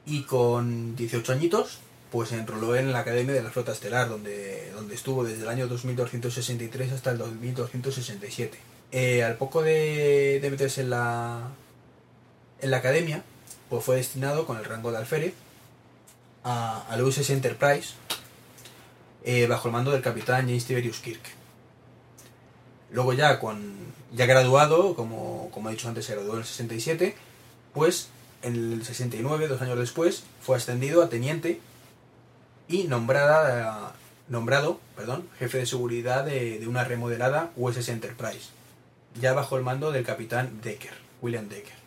[SPEAKER 1] Y con 18 añitos, pues se enroló en la Academia de la Flota Estelar, donde, donde estuvo desde el año 2263 hasta el 2267. Eh, al poco de, de meterse en la, en la academia, pues fue destinado con el rango de alférez a, al USS Enterprise eh, bajo el mando del capitán James Tiberius Kirk. Luego ya, con, ya graduado, como, como he dicho antes, se graduó en el 67, pues en el 69, dos años después, fue ascendido a teniente y nombrada, nombrado perdón, jefe de seguridad de, de una remodelada USS Enterprise, ya bajo el mando del capitán Decker, William Decker.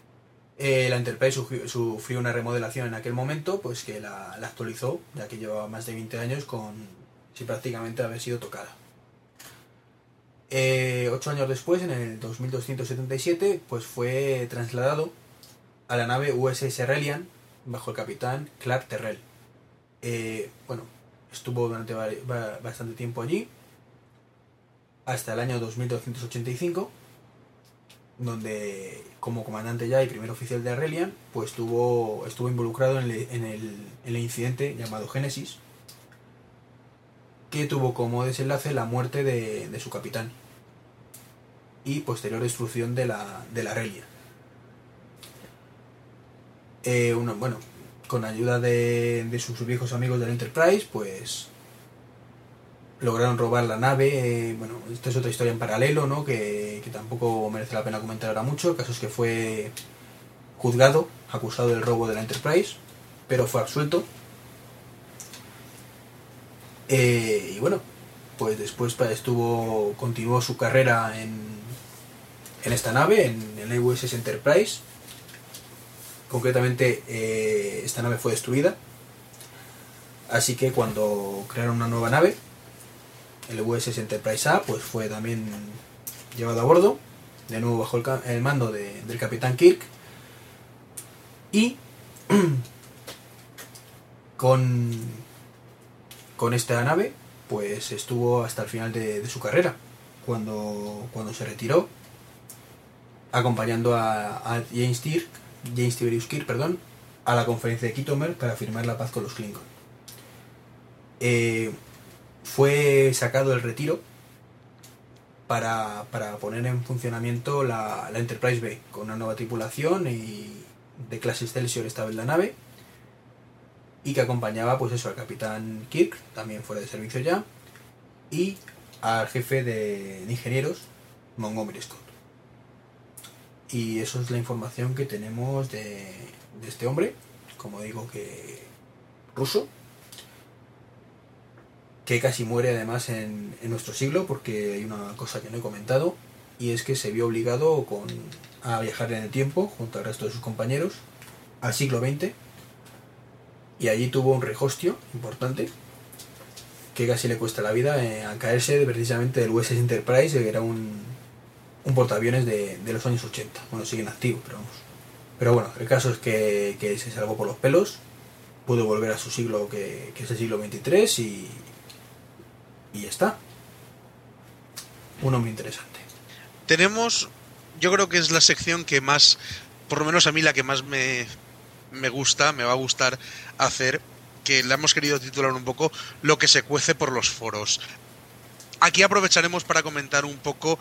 [SPEAKER 1] Eh, la Enterprise sufrió una remodelación en aquel momento, pues que la, la, actualizó, ya que llevaba más de 20 años con sin prácticamente haber sido tocada. Eh, ocho años después, en el 2277, pues fue trasladado a la nave USS Relian bajo el capitán Clark Terrell. Eh, bueno, estuvo durante bastante tiempo allí, hasta el año 2285, donde como comandante ya y primer oficial de Arrelian, pues estuvo, estuvo involucrado en, el, en el incidente llamado Génesis, que tuvo como desenlace la muerte de, su capitán y posterior destrucción de la, de la Relia. Eh, uno, bueno, con ayuda de, de, sus viejos amigos del Enterprise, pues lograron robar la nave. Eh, bueno, esta es otra historia en paralelo, ¿no? Que, que, tampoco merece la pena comentar ahora mucho. El caso es que fue juzgado, acusado del robo de la Enterprise, pero fue absuelto eh, y bueno, pues después estuvo, continuó su carrera en, en esta nave, en el USS Enterprise. Concretamente, eh, esta nave fue destruida. Así que cuando crearon una nueva nave, el USS Enterprise A, pues fue también llevado a bordo, de nuevo bajo el, mando de, del capitán Kirk. Y [clears throat] con con esta nave, pues estuvo hasta el final de, su carrera, cuando, cuando se retiró, acompañando a, James Kirk, James Tiberius Kirk, perdón, a la conferencia de Kitomer para firmar la paz con los Klingon. Eh, fue sacado el retiro para, para, poner en funcionamiento la, Enterprise B con una nueva tripulación y de clase Excelsior esta vez la nave y que acompañaba pues eso al capitán Kirk, también fuera de servicio ya, y al jefe de, ingenieros, Montgomery Scott. Y eso es la información que tenemos de, de este hombre, como digo que ruso, que casi muere además en, en, nuestro siglo, porque hay una cosa que no he comentado, y es que se vio obligado con, a viajar en el tiempo, junto al resto de sus compañeros, al siglo XX, y allí tuvo un rehostio importante que casi le cuesta la vida eh, al caerse precisamente del USS Enterprise, que era un, un portaaviones de, de, los años 80. Bueno, siguen activos, pero vamos. Pero bueno, el caso es que, que se salvó por los pelos, pudo volver a su siglo, que, que es el siglo 23, y, y ya está. Un hombre interesante.
[SPEAKER 2] Tenemos, yo creo que es la sección que más, por lo menos a mí la que más me, me gusta, me va a gustar hacer, que le hemos querido titular un poco lo que se cuece por los foros. Aquí aprovecharemos para comentar un poco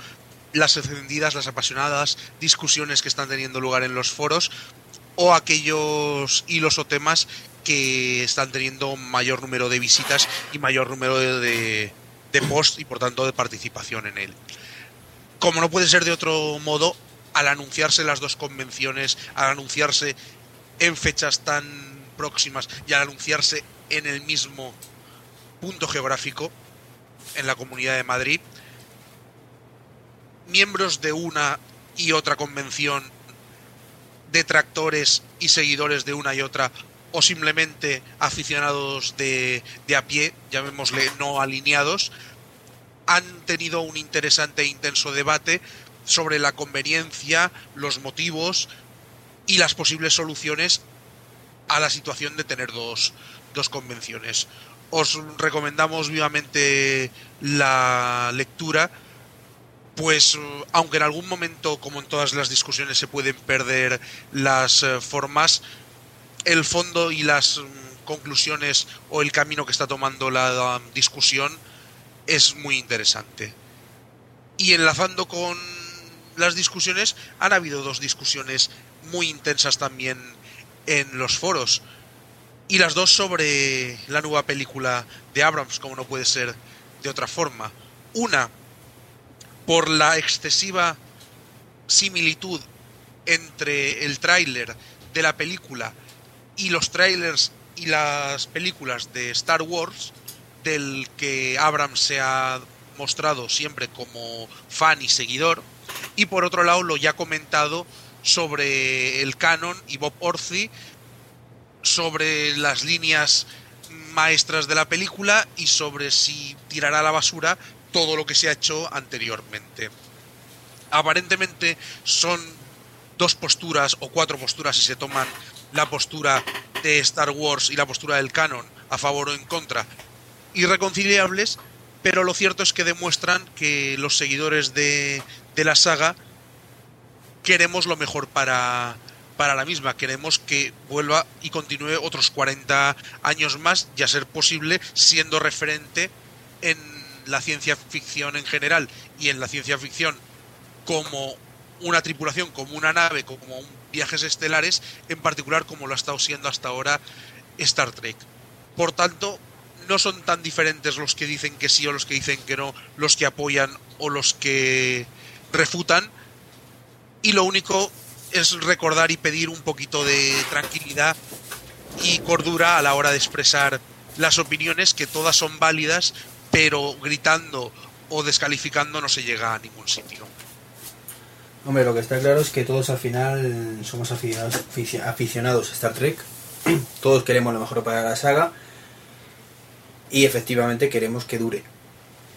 [SPEAKER 2] las encendidas, las apasionadas discusiones que están teniendo lugar en los foros o aquellos hilos o temas que están teniendo mayor número de visitas y mayor número de, de, de posts y por tanto de participación en él. Como no puede ser de otro modo, al anunciarse las dos convenciones, al anunciarse en fechas tan próximas y al anunciarse en el mismo punto geográfico, en la Comunidad de Madrid, miembros de una y otra convención, detractores y seguidores de una y otra, o simplemente aficionados de, de a pie, llamémosle no alineados, han tenido un interesante e intenso debate sobre la conveniencia, los motivos, y las posibles soluciones a la situación de tener dos, dos convenciones. Os recomendamos vivamente la lectura pues aunque en algún momento, como en todas las discusiones, se pueden perder las eh, formas, el fondo y las mm, conclusiones o el camino que está tomando la discusión es muy interesante. Y enlazando con las discusiones, han habido dos discusiones muy intensas también en los foros. Y las dos sobre la nueva película de Abrams, como no puede ser de otra forma. Una, por la excesiva similitud entre el tráiler de la película y los trailers y las películas de Star Wars, del que Abrams se ha mostrado siempre como fan y seguidor, y por otro lado lo ya comentado sobre el canon y Bob Orci sobre las líneas maestras de la película y sobre si tirará a la basura todo lo que se ha hecho anteriormente. Aparentemente son dos posturas o cuatro posturas si se toman la postura de Star Wars y la postura del canon a favor o en contra irreconciliables, pero lo cierto es que demuestran que los seguidores de, de la saga queremos lo mejor para, para la misma. Queremos que vuelva y continúe otros 40 años más, ya ser posible, siendo referente en la ciencia ficción en general y en la ciencia ficción como una tripulación, como una nave, como viajes estelares, en particular como lo ha estado siendo hasta ahora Star Trek. Por tanto, no son tan diferentes los que dicen que sí o los que dicen que no, los que apoyan o los que refutan. Y lo único es recordar y pedir un poquito de tranquilidad y cordura a la hora de expresar las opiniones, que todas son válidas, pero gritando o descalificando no se llega a ningún sitio.
[SPEAKER 1] Hombre, lo que está claro es que todos al final somos aficionados, a Star Trek. [clears throat] Todos queremos lo mejor para la saga. Y efectivamente queremos que dure.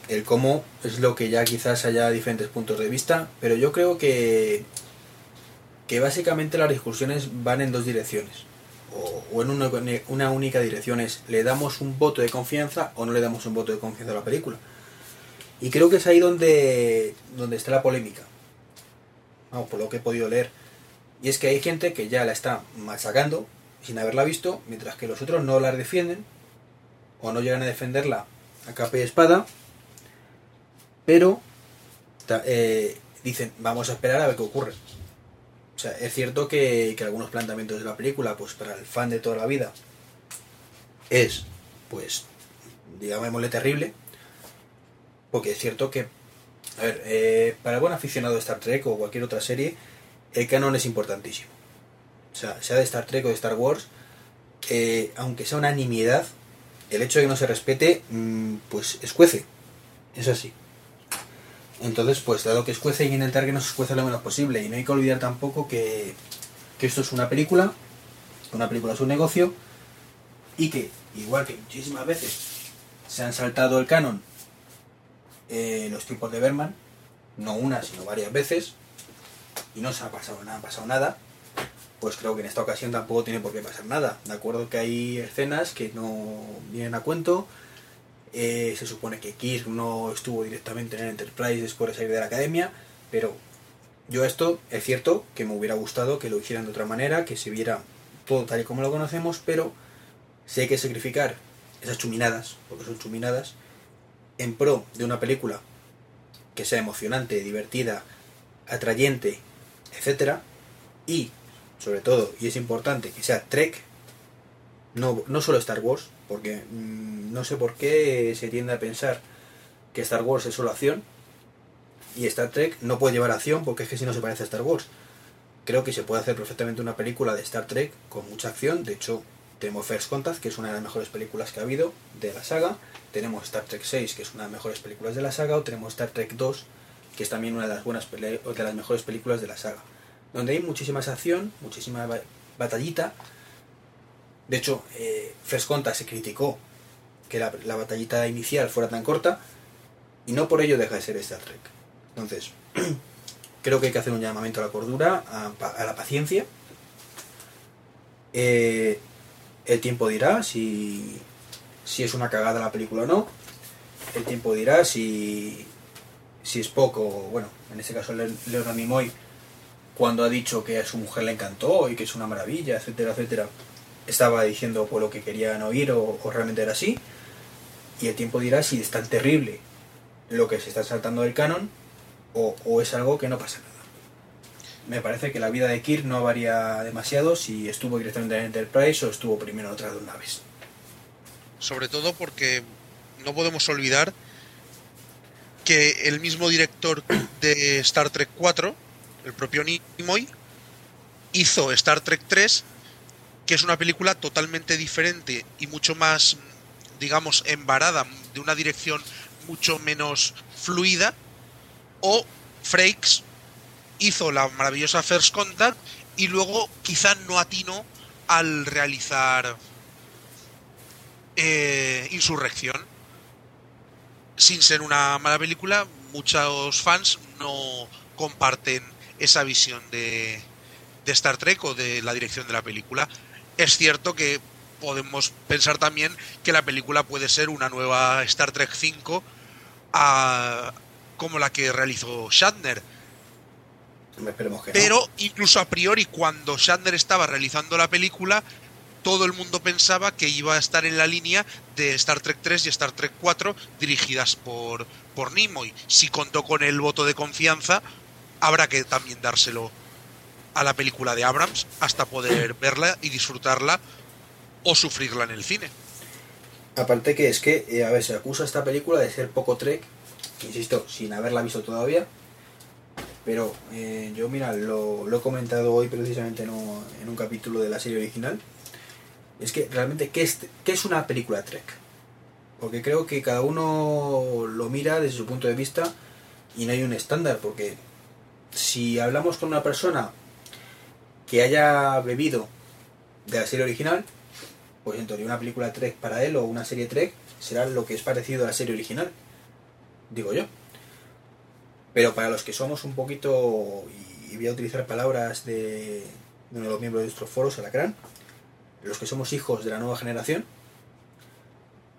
[SPEAKER 1] El cómo es lo que ya quizás haya diferentes puntos de vista. Pero yo creo que que básicamente las discusiones van en dos direcciones. O, en una, única dirección es, ¿le damos un voto de confianza o no le damos un voto de confianza a la película? Y creo que es ahí donde, donde está la polémica. Vamos, por lo que he podido leer. Y es que hay gente que ya la está machacando sin haberla visto, mientras que los otros no la defienden o no llegan a defenderla a capa y espada, pero eh, dicen, vamos a esperar a ver qué ocurre. O sea, es cierto que, algunos planteamientos de la película, pues para el fan de toda la vida, es, pues, digámosle terrible, porque es cierto que, a ver, eh, para el buen aficionado de Star Trek o cualquier otra serie, el canon es importantísimo. O sea, sea de Star Trek o de Star Wars, eh, aunque sea una nimiedad, el hecho de que no se respete, mm, pues escuece. Es así. Entonces, pues dado que escuece, hay que intentar que no se escuece lo menos posible. Y no hay que olvidar tampoco que, esto es una película, una película es un negocio, y que, igual que muchísimas veces se han saltado el canon eh, los tiempos de Berman, no una, sino varias veces, y no se ha pasado nada, ha pasado nada, pues creo que en esta ocasión tampoco tiene por qué pasar nada. De acuerdo que hay escenas que no vienen a cuento, eh, se supone que Kirk no estuvo directamente en el Enterprise después de salir de la academia, pero yo esto es cierto que me hubiera gustado que lo hicieran de otra manera, que se viera todo tal y como lo conocemos, pero si hay que sacrificar esas chuminadas, porque son chuminadas, en pro de una película que sea emocionante, divertida, atrayente, etcétera, y sobre todo, y es importante, que sea Trek, no, no solo Star Wars, porque mm, no sé por qué se tiende a pensar que Star Wars es solo acción y Star Trek no puede llevar acción porque es que si no se parece a Star Wars. Creo que se puede hacer perfectamente una película de Star Trek con mucha acción. De hecho, tenemos First Contact, que es una de las mejores películas que ha habido de la saga. Tenemos Star Trek 6, que es una de las mejores películas de la saga. O tenemos Star Trek 2, que es también una de las, buenas de las mejores películas de la saga. Donde hay muchísima acción, muchísima batallita, de hecho, eh, Conta se criticó que la, batallita inicial fuera tan corta y no por ello deja de ser Star Trek. Entonces, [clears throat] creo que hay que hacer un llamamiento a la cordura, a, la paciencia. Eh, el tiempo dirá si, si es una cagada la película o no. El tiempo dirá si, si Spock o, bueno, en este caso Le- Leonard Nimoy, cuando ha dicho que a su mujer le encantó y que es una maravilla, etcétera, etcétera, estaba diciendo por lo que querían oír o, o realmente era así. Y el tiempo dirá si es tan terrible lo que se está saltando del canon o, es algo que no pasa nada. Me parece que la vida de Kirk no varía demasiado si estuvo directamente en Enterprise o estuvo primero en otras dos naves.
[SPEAKER 2] Sobre todo porque no podemos olvidar que el mismo director de Star Trek 4, el propio Nimoy, hizo Star Trek 3, que es una película totalmente diferente y mucho más, digamos, embarada, de una dirección mucho menos fluida, o Frakes hizo la maravillosa First Contact y luego quizá no atinó al realizar eh, Insurrección. Sin ser una mala película, muchos fans no comparten esa visión de, de Star Trek o de la dirección de la película. Es cierto que podemos pensar también que la película puede ser una nueva Star Trek 5 a- como la que realizó Shatner.
[SPEAKER 1] No.
[SPEAKER 2] Pero incluso a priori, cuando Shatner estaba realizando la película, todo el mundo pensaba que iba a estar en la línea de Star Trek 3 y Star Trek 4 dirigidas por, por Nimoy. Si contó con el voto de confianza, habrá que también dárselo a la película de Abrams hasta poder verla y disfrutarla o sufrirla en el cine.
[SPEAKER 1] Aparte que es que, eh, a ver, se acusa esta película de ser poco Trek, insisto, sin haberla visto todavía. Pero eh, yo, mira, lo, lo he comentado hoy precisamente en un, en un capítulo de la serie original. Es que realmente, ¿qué es, ¿qué es una película Trek? Porque creo que cada uno lo mira desde su punto de vista y no hay un estándar. Porque si hablamos con una persona que haya bebido de la serie original, pues en una película Trek para él o una serie Trek será lo que es parecido a la serie original, digo yo. Pero para los que somos un poquito, y voy a utilizar palabras de, de uno de los miembros de nuestros foros, Alacrán, los que somos hijos de la nueva generación,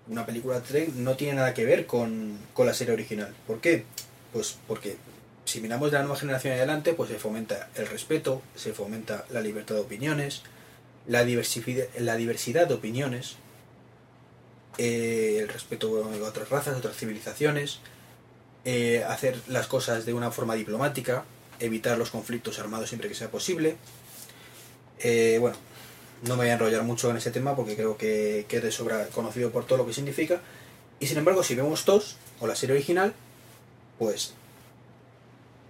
[SPEAKER 1] una película Trek no tiene nada que ver con, con la serie original. ¿Por qué? Pues porque si miramos de la nueva generación en adelante, pues se fomenta el respeto, se fomenta la libertad de opiniones, la la diversidad de opiniones, eh, el respeto a otras razas, a otras civilizaciones, eh, hacer las cosas de una forma diplomática, evitar los conflictos armados siempre que sea posible. Eh, bueno, no me voy a enrollar mucho en ese tema porque creo que, que es de sobra conocido por todo lo que significa. Y sin embargo, si vemos TOS o la serie original, pues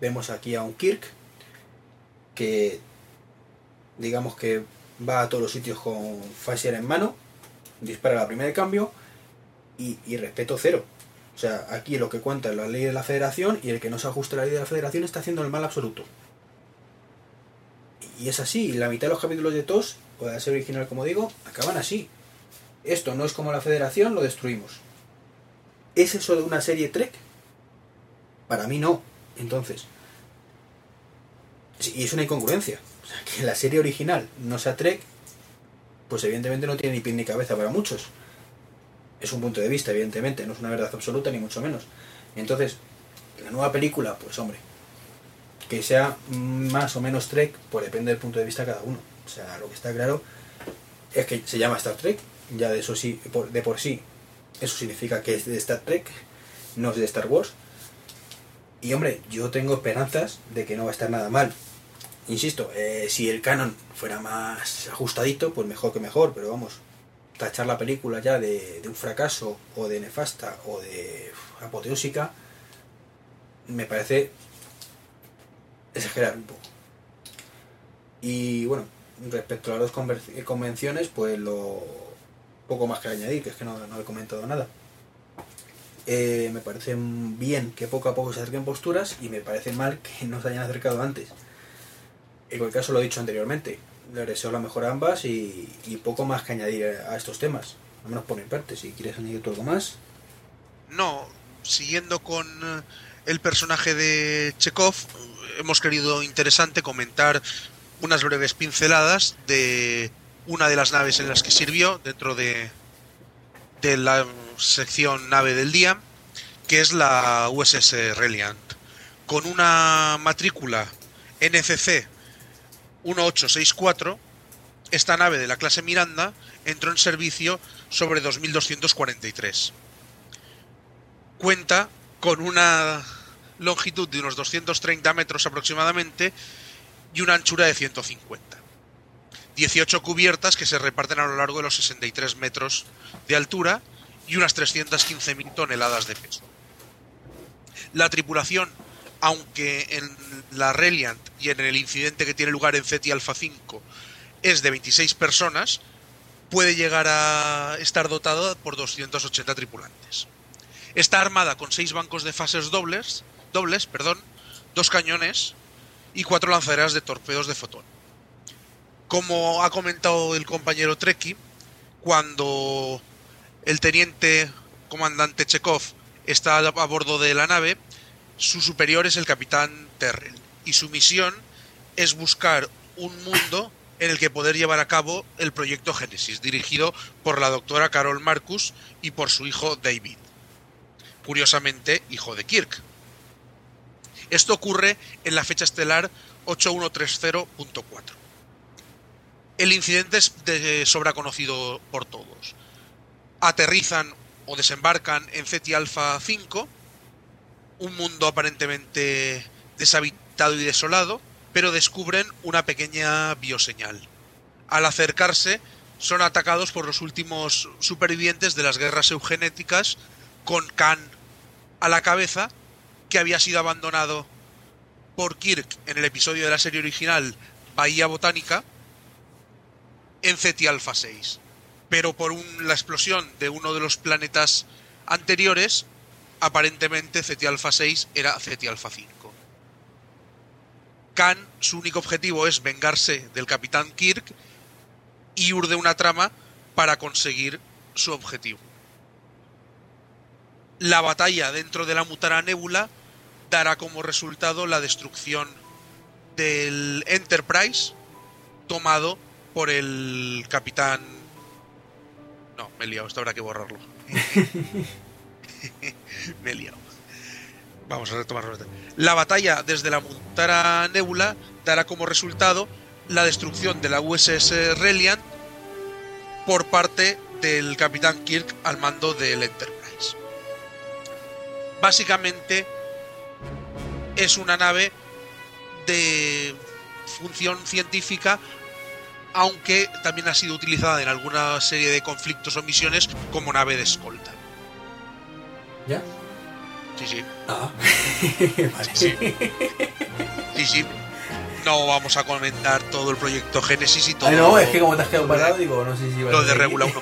[SPEAKER 1] vemos aquí a un Kirk que digamos que va a todos los sitios con Phaser en mano, dispara la primera de cambio y, y respeto cero. O sea, aquí lo que cuenta es la ley de la federación y el que no se ajuste a la ley de la federación está haciendo el mal absoluto. Y es así, la mitad de los capítulos de TOS, o de la serie original como digo, acaban así. Esto no es como la federación, lo destruimos. ¿Es eso de una serie Trek? Para mí no. Entonces, y es una incongruencia. O sea, que la serie original no sea Trek, pues evidentemente no tiene ni pie ni cabeza para muchos. Es un punto de vista, evidentemente, no es una verdad absoluta ni mucho menos. Entonces, la nueva película, pues hombre, que sea más o menos Trek, pues depende del punto de vista de cada uno. O sea, lo que está claro es que se llama Star Trek, ya de eso sí, de por sí, eso significa que es de Star Trek, no es de Star Wars. Y hombre, yo tengo esperanzas de que no va a estar nada mal. Insisto, eh, si el canon fuera más ajustadito, pues mejor que mejor, pero vamos, tachar la película ya de, un fracaso o de nefasta o de apoteósica, me parece exagerar un poco. Y bueno, respecto a las dos convenciones, pues lo poco más que añadir, que es que no, no he comentado nada. Eh, me parece bien que poco a poco se acerquen posturas y me parece mal que no se hayan acercado antes. En cualquier caso lo he dicho anteriormente, le deseo la mejor a ambas y, y poco más que añadir a estos temas. Al menos por mi parte, si quieres añadir tú algo más.
[SPEAKER 2] No, siguiendo con eh, el personaje de Chekhov, hemos querido interesante comentar unas breves pinceladas de una de las naves en las que sirvió dentro de, de la sección nave del día, que es la USS Reliant, con una matrícula NCC 1864. Esta nave de la clase Miranda entró en servicio sobre 2243. Cuenta con una longitud de unos 230 metros aproximadamente y una anchura de 150. 18 cubiertas que se reparten a lo largo de los 63 metros de altura y unas 315.000 toneladas de peso. La tripulación, aunque en la Reliant y en el incidente que tiene lugar en CETI Alpha 5 es de 26 personas, puede llegar a estar dotada por 280 tripulantes. Está armada con 6 bancos de fases dobles, dobles, perdón, dos cañones y cuatro lanzaderas de torpedos de fotón. Como ha comentado el compañero Treki, cuando el teniente comandante Chekhov está a bordo de la nave, su superior es el capitán Terrell y su misión es buscar un mundo en el que poder llevar a cabo el proyecto Génesis, dirigido por la doctora Carol Marcus y por su hijo David. Curiosamente, hijo de Kirk. Esto ocurre en la fecha estelar 8130.4. El incidente es de sobra conocido por todos. Aterrizan o desembarcan en Ceti Alpha 5, un mundo aparentemente deshabitado y desolado, pero descubren una pequeña bioseñal. Al acercarse, son atacados por los últimos supervivientes de las guerras eugenéticas, con Khan a la cabeza, que había sido abandonado por Kirk en el episodio de la serie original Bahía Botánica en Ceti Alpha 6. Pero por la explosión de uno de los planetas anteriores, aparentemente Ceti Alpha 6 era Ceti Alpha 5. Khan, su único objetivo es vengarse del capitán Kirk y urde una trama para conseguir su objetivo. La batalla dentro de la Mutara Nebula dará como resultado la destrucción del Enterprise tomado por el capitán... No, me he liado, esto habrá que borrarlo. [laughs] me he liado. Vamos a retomarlo. La batalla desde la Mutara Nebula dará como resultado la destrucción de la USS Reliant por parte del capitán Kirk al mando del Enterprise. Básicamente es una nave de función científica, aunque también ha sido utilizada en alguna serie de conflictos o misiones como nave de escolta.
[SPEAKER 1] ¿Ya?
[SPEAKER 2] Sí, sí.
[SPEAKER 1] Ah. [laughs] vale.
[SPEAKER 2] Sí, sí. sí, No vamos a comentar todo el proyecto Génesis y todo.
[SPEAKER 1] Ay, no, es que como te has quedado parado, digo, no sé si
[SPEAKER 2] Lo de Regula 1. [laughs]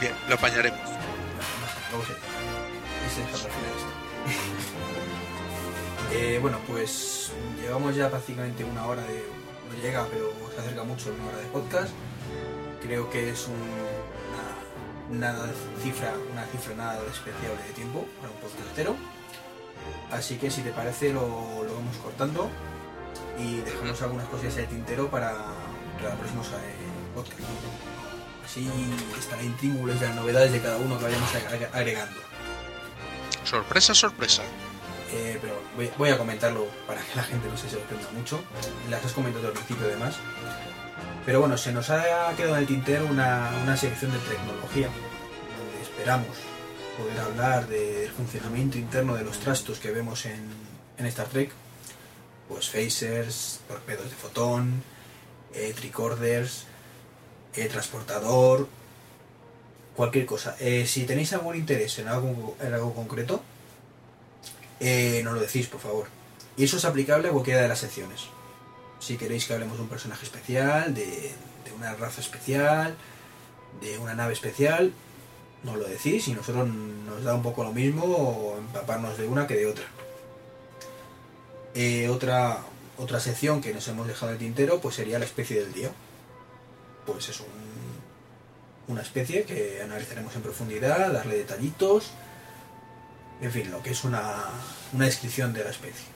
[SPEAKER 2] Bien, lo apañaremos.
[SPEAKER 1] Final esto. [laughs] eh, bueno, pues llevamos ya prácticamente una hora de. No llega, pero se acerca mucho una hora de podcast. Creo que es un, una, nada cifra, una cifra nada despreciable de tiempo para un podcastero. Así que si te parece lo, lo vamos cortando y dejamos algunas cosillas en el tintero para, para próximos podcasts. Así estará intríngules de las novedades de cada uno que vayamos ag- agregando.
[SPEAKER 2] Sorpresa, sorpresa.
[SPEAKER 1] Eh, pero voy, voy a comentarlo para que la gente no se sorprenda mucho. Las has comentado al principio además. Pero bueno, se nos ha quedado en el tintero una, una sección de tecnología donde esperamos poder hablar del funcionamiento interno de los trastos que vemos en, en Star Trek. Pues phasers, torpedos de fotón, eh, tricorders, eh, transportador, cualquier cosa. Eh, si tenéis algún interés en algo, en algo concreto, eh, nos lo decís, por favor. Y eso es aplicable a cualquiera de las secciones. Si queréis que hablemos de un personaje especial, de, una raza especial, de una nave especial, nos lo decís y nosotros nos da un poco lo mismo empaparnos de una que de otra. Eh, otra, otra sección que nos hemos dejado en el tintero pues sería la especie del día. Pues es un, una especie que analizaremos en profundidad, darle detallitos, en fin, lo que es una, una descripción de la especie.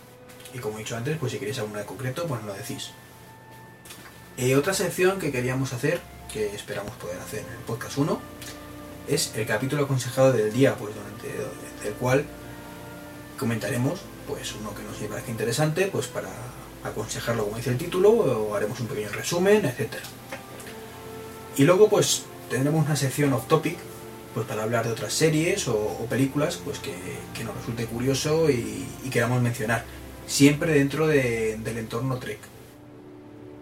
[SPEAKER 1] Y como he dicho antes, pues si queréis alguna de concreto, pues nos lo decís. Eh, otra sección que queríamos hacer, que esperamos poder hacer en el podcast 1, es el capítulo aconsejado del día, pues durante el cual comentaremos pues uno que nos parezca interesante, pues para aconsejarlo como dice el título, o haremos un pequeño resumen, etcétera. Y luego pues tendremos una sección off topic, pues para hablar de otras series o, películas pues que, nos resulte curioso y, queramos mencionar. Siempre dentro del entorno Trek.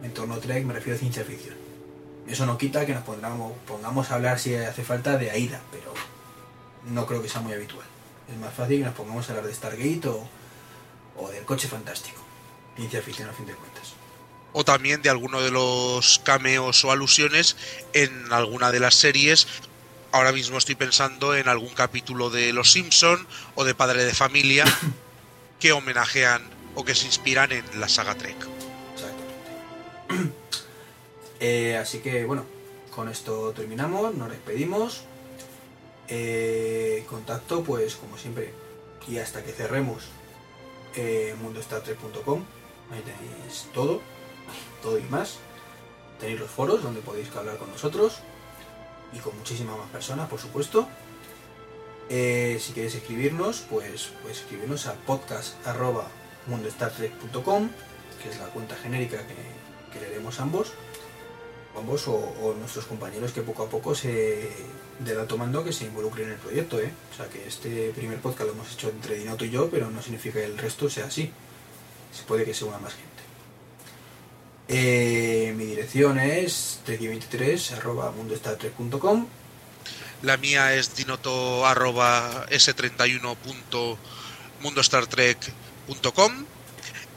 [SPEAKER 1] Entorno Trek me refiero a ciencia ficción. Eso no quita que nos pongamos, pongamos a hablar si hace falta de AIDA, pero no creo que sea muy habitual. Es más fácil que nos pongamos a hablar de Stargate o del coche fantástico. Ciencia ficción a fin de cuentas.
[SPEAKER 2] O también de alguno de los cameos o alusiones en alguna de las series. Ahora mismo estoy pensando en algún capítulo de Los Simpson o de Padre de Familia [coughs] que homenajean o que se inspiran en la saga Trek.
[SPEAKER 1] Exactamente. Eh, así que bueno, con esto terminamos, nos despedimos. Eh, contacto, pues como siempre, y hasta que cerremos eh, mundostartrek.com. Ahí tenéis todo, todo y más. Tenéis los foros donde podéis hablar con nosotros y con muchísimas más personas, por supuesto. Eh, si queréis escribirnos, pues, pues escribirnos a podcast.mundostartrek.com, que es la cuenta genérica que, que leeremos ambos ambos o, nuestros compañeros que poco a poco se la tomando que se involucren en el proyecto, ¿eh? O sea que este primer podcast lo hemos hecho entre Dinoto y yo, pero no significa que el resto sea así. Se puede que se una más gente. Eh, mi dirección es treki23 arroba
[SPEAKER 2] La mía es dinoto arroba s31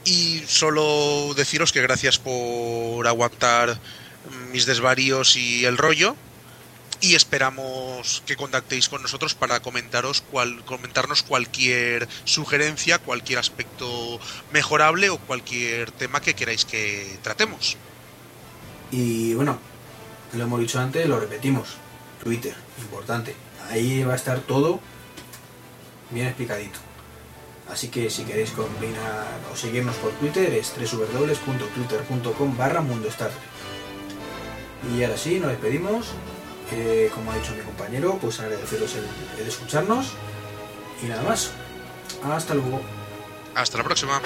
[SPEAKER 2] y solo deciros que gracias por aguantar mis desvaríos y el rollo. Y esperamos que contactéis con nosotros para comentaros cual, comentarnos cualquier sugerencia, cualquier aspecto mejorable o cualquier tema que queráis que tratemos.
[SPEAKER 1] Y bueno, lo hemos dicho antes, lo repetimos. Twitter, importante. Ahí va a estar todo bien explicadito. Así que si queréis combinar o seguirnos por Twitter es www.twitter.com barra Mundo y ahora sí, nos despedimos. Eh, como ha dicho mi compañero, pues agradeceros el escucharnos. Y nada más. Hasta luego.
[SPEAKER 2] Hasta la próxima.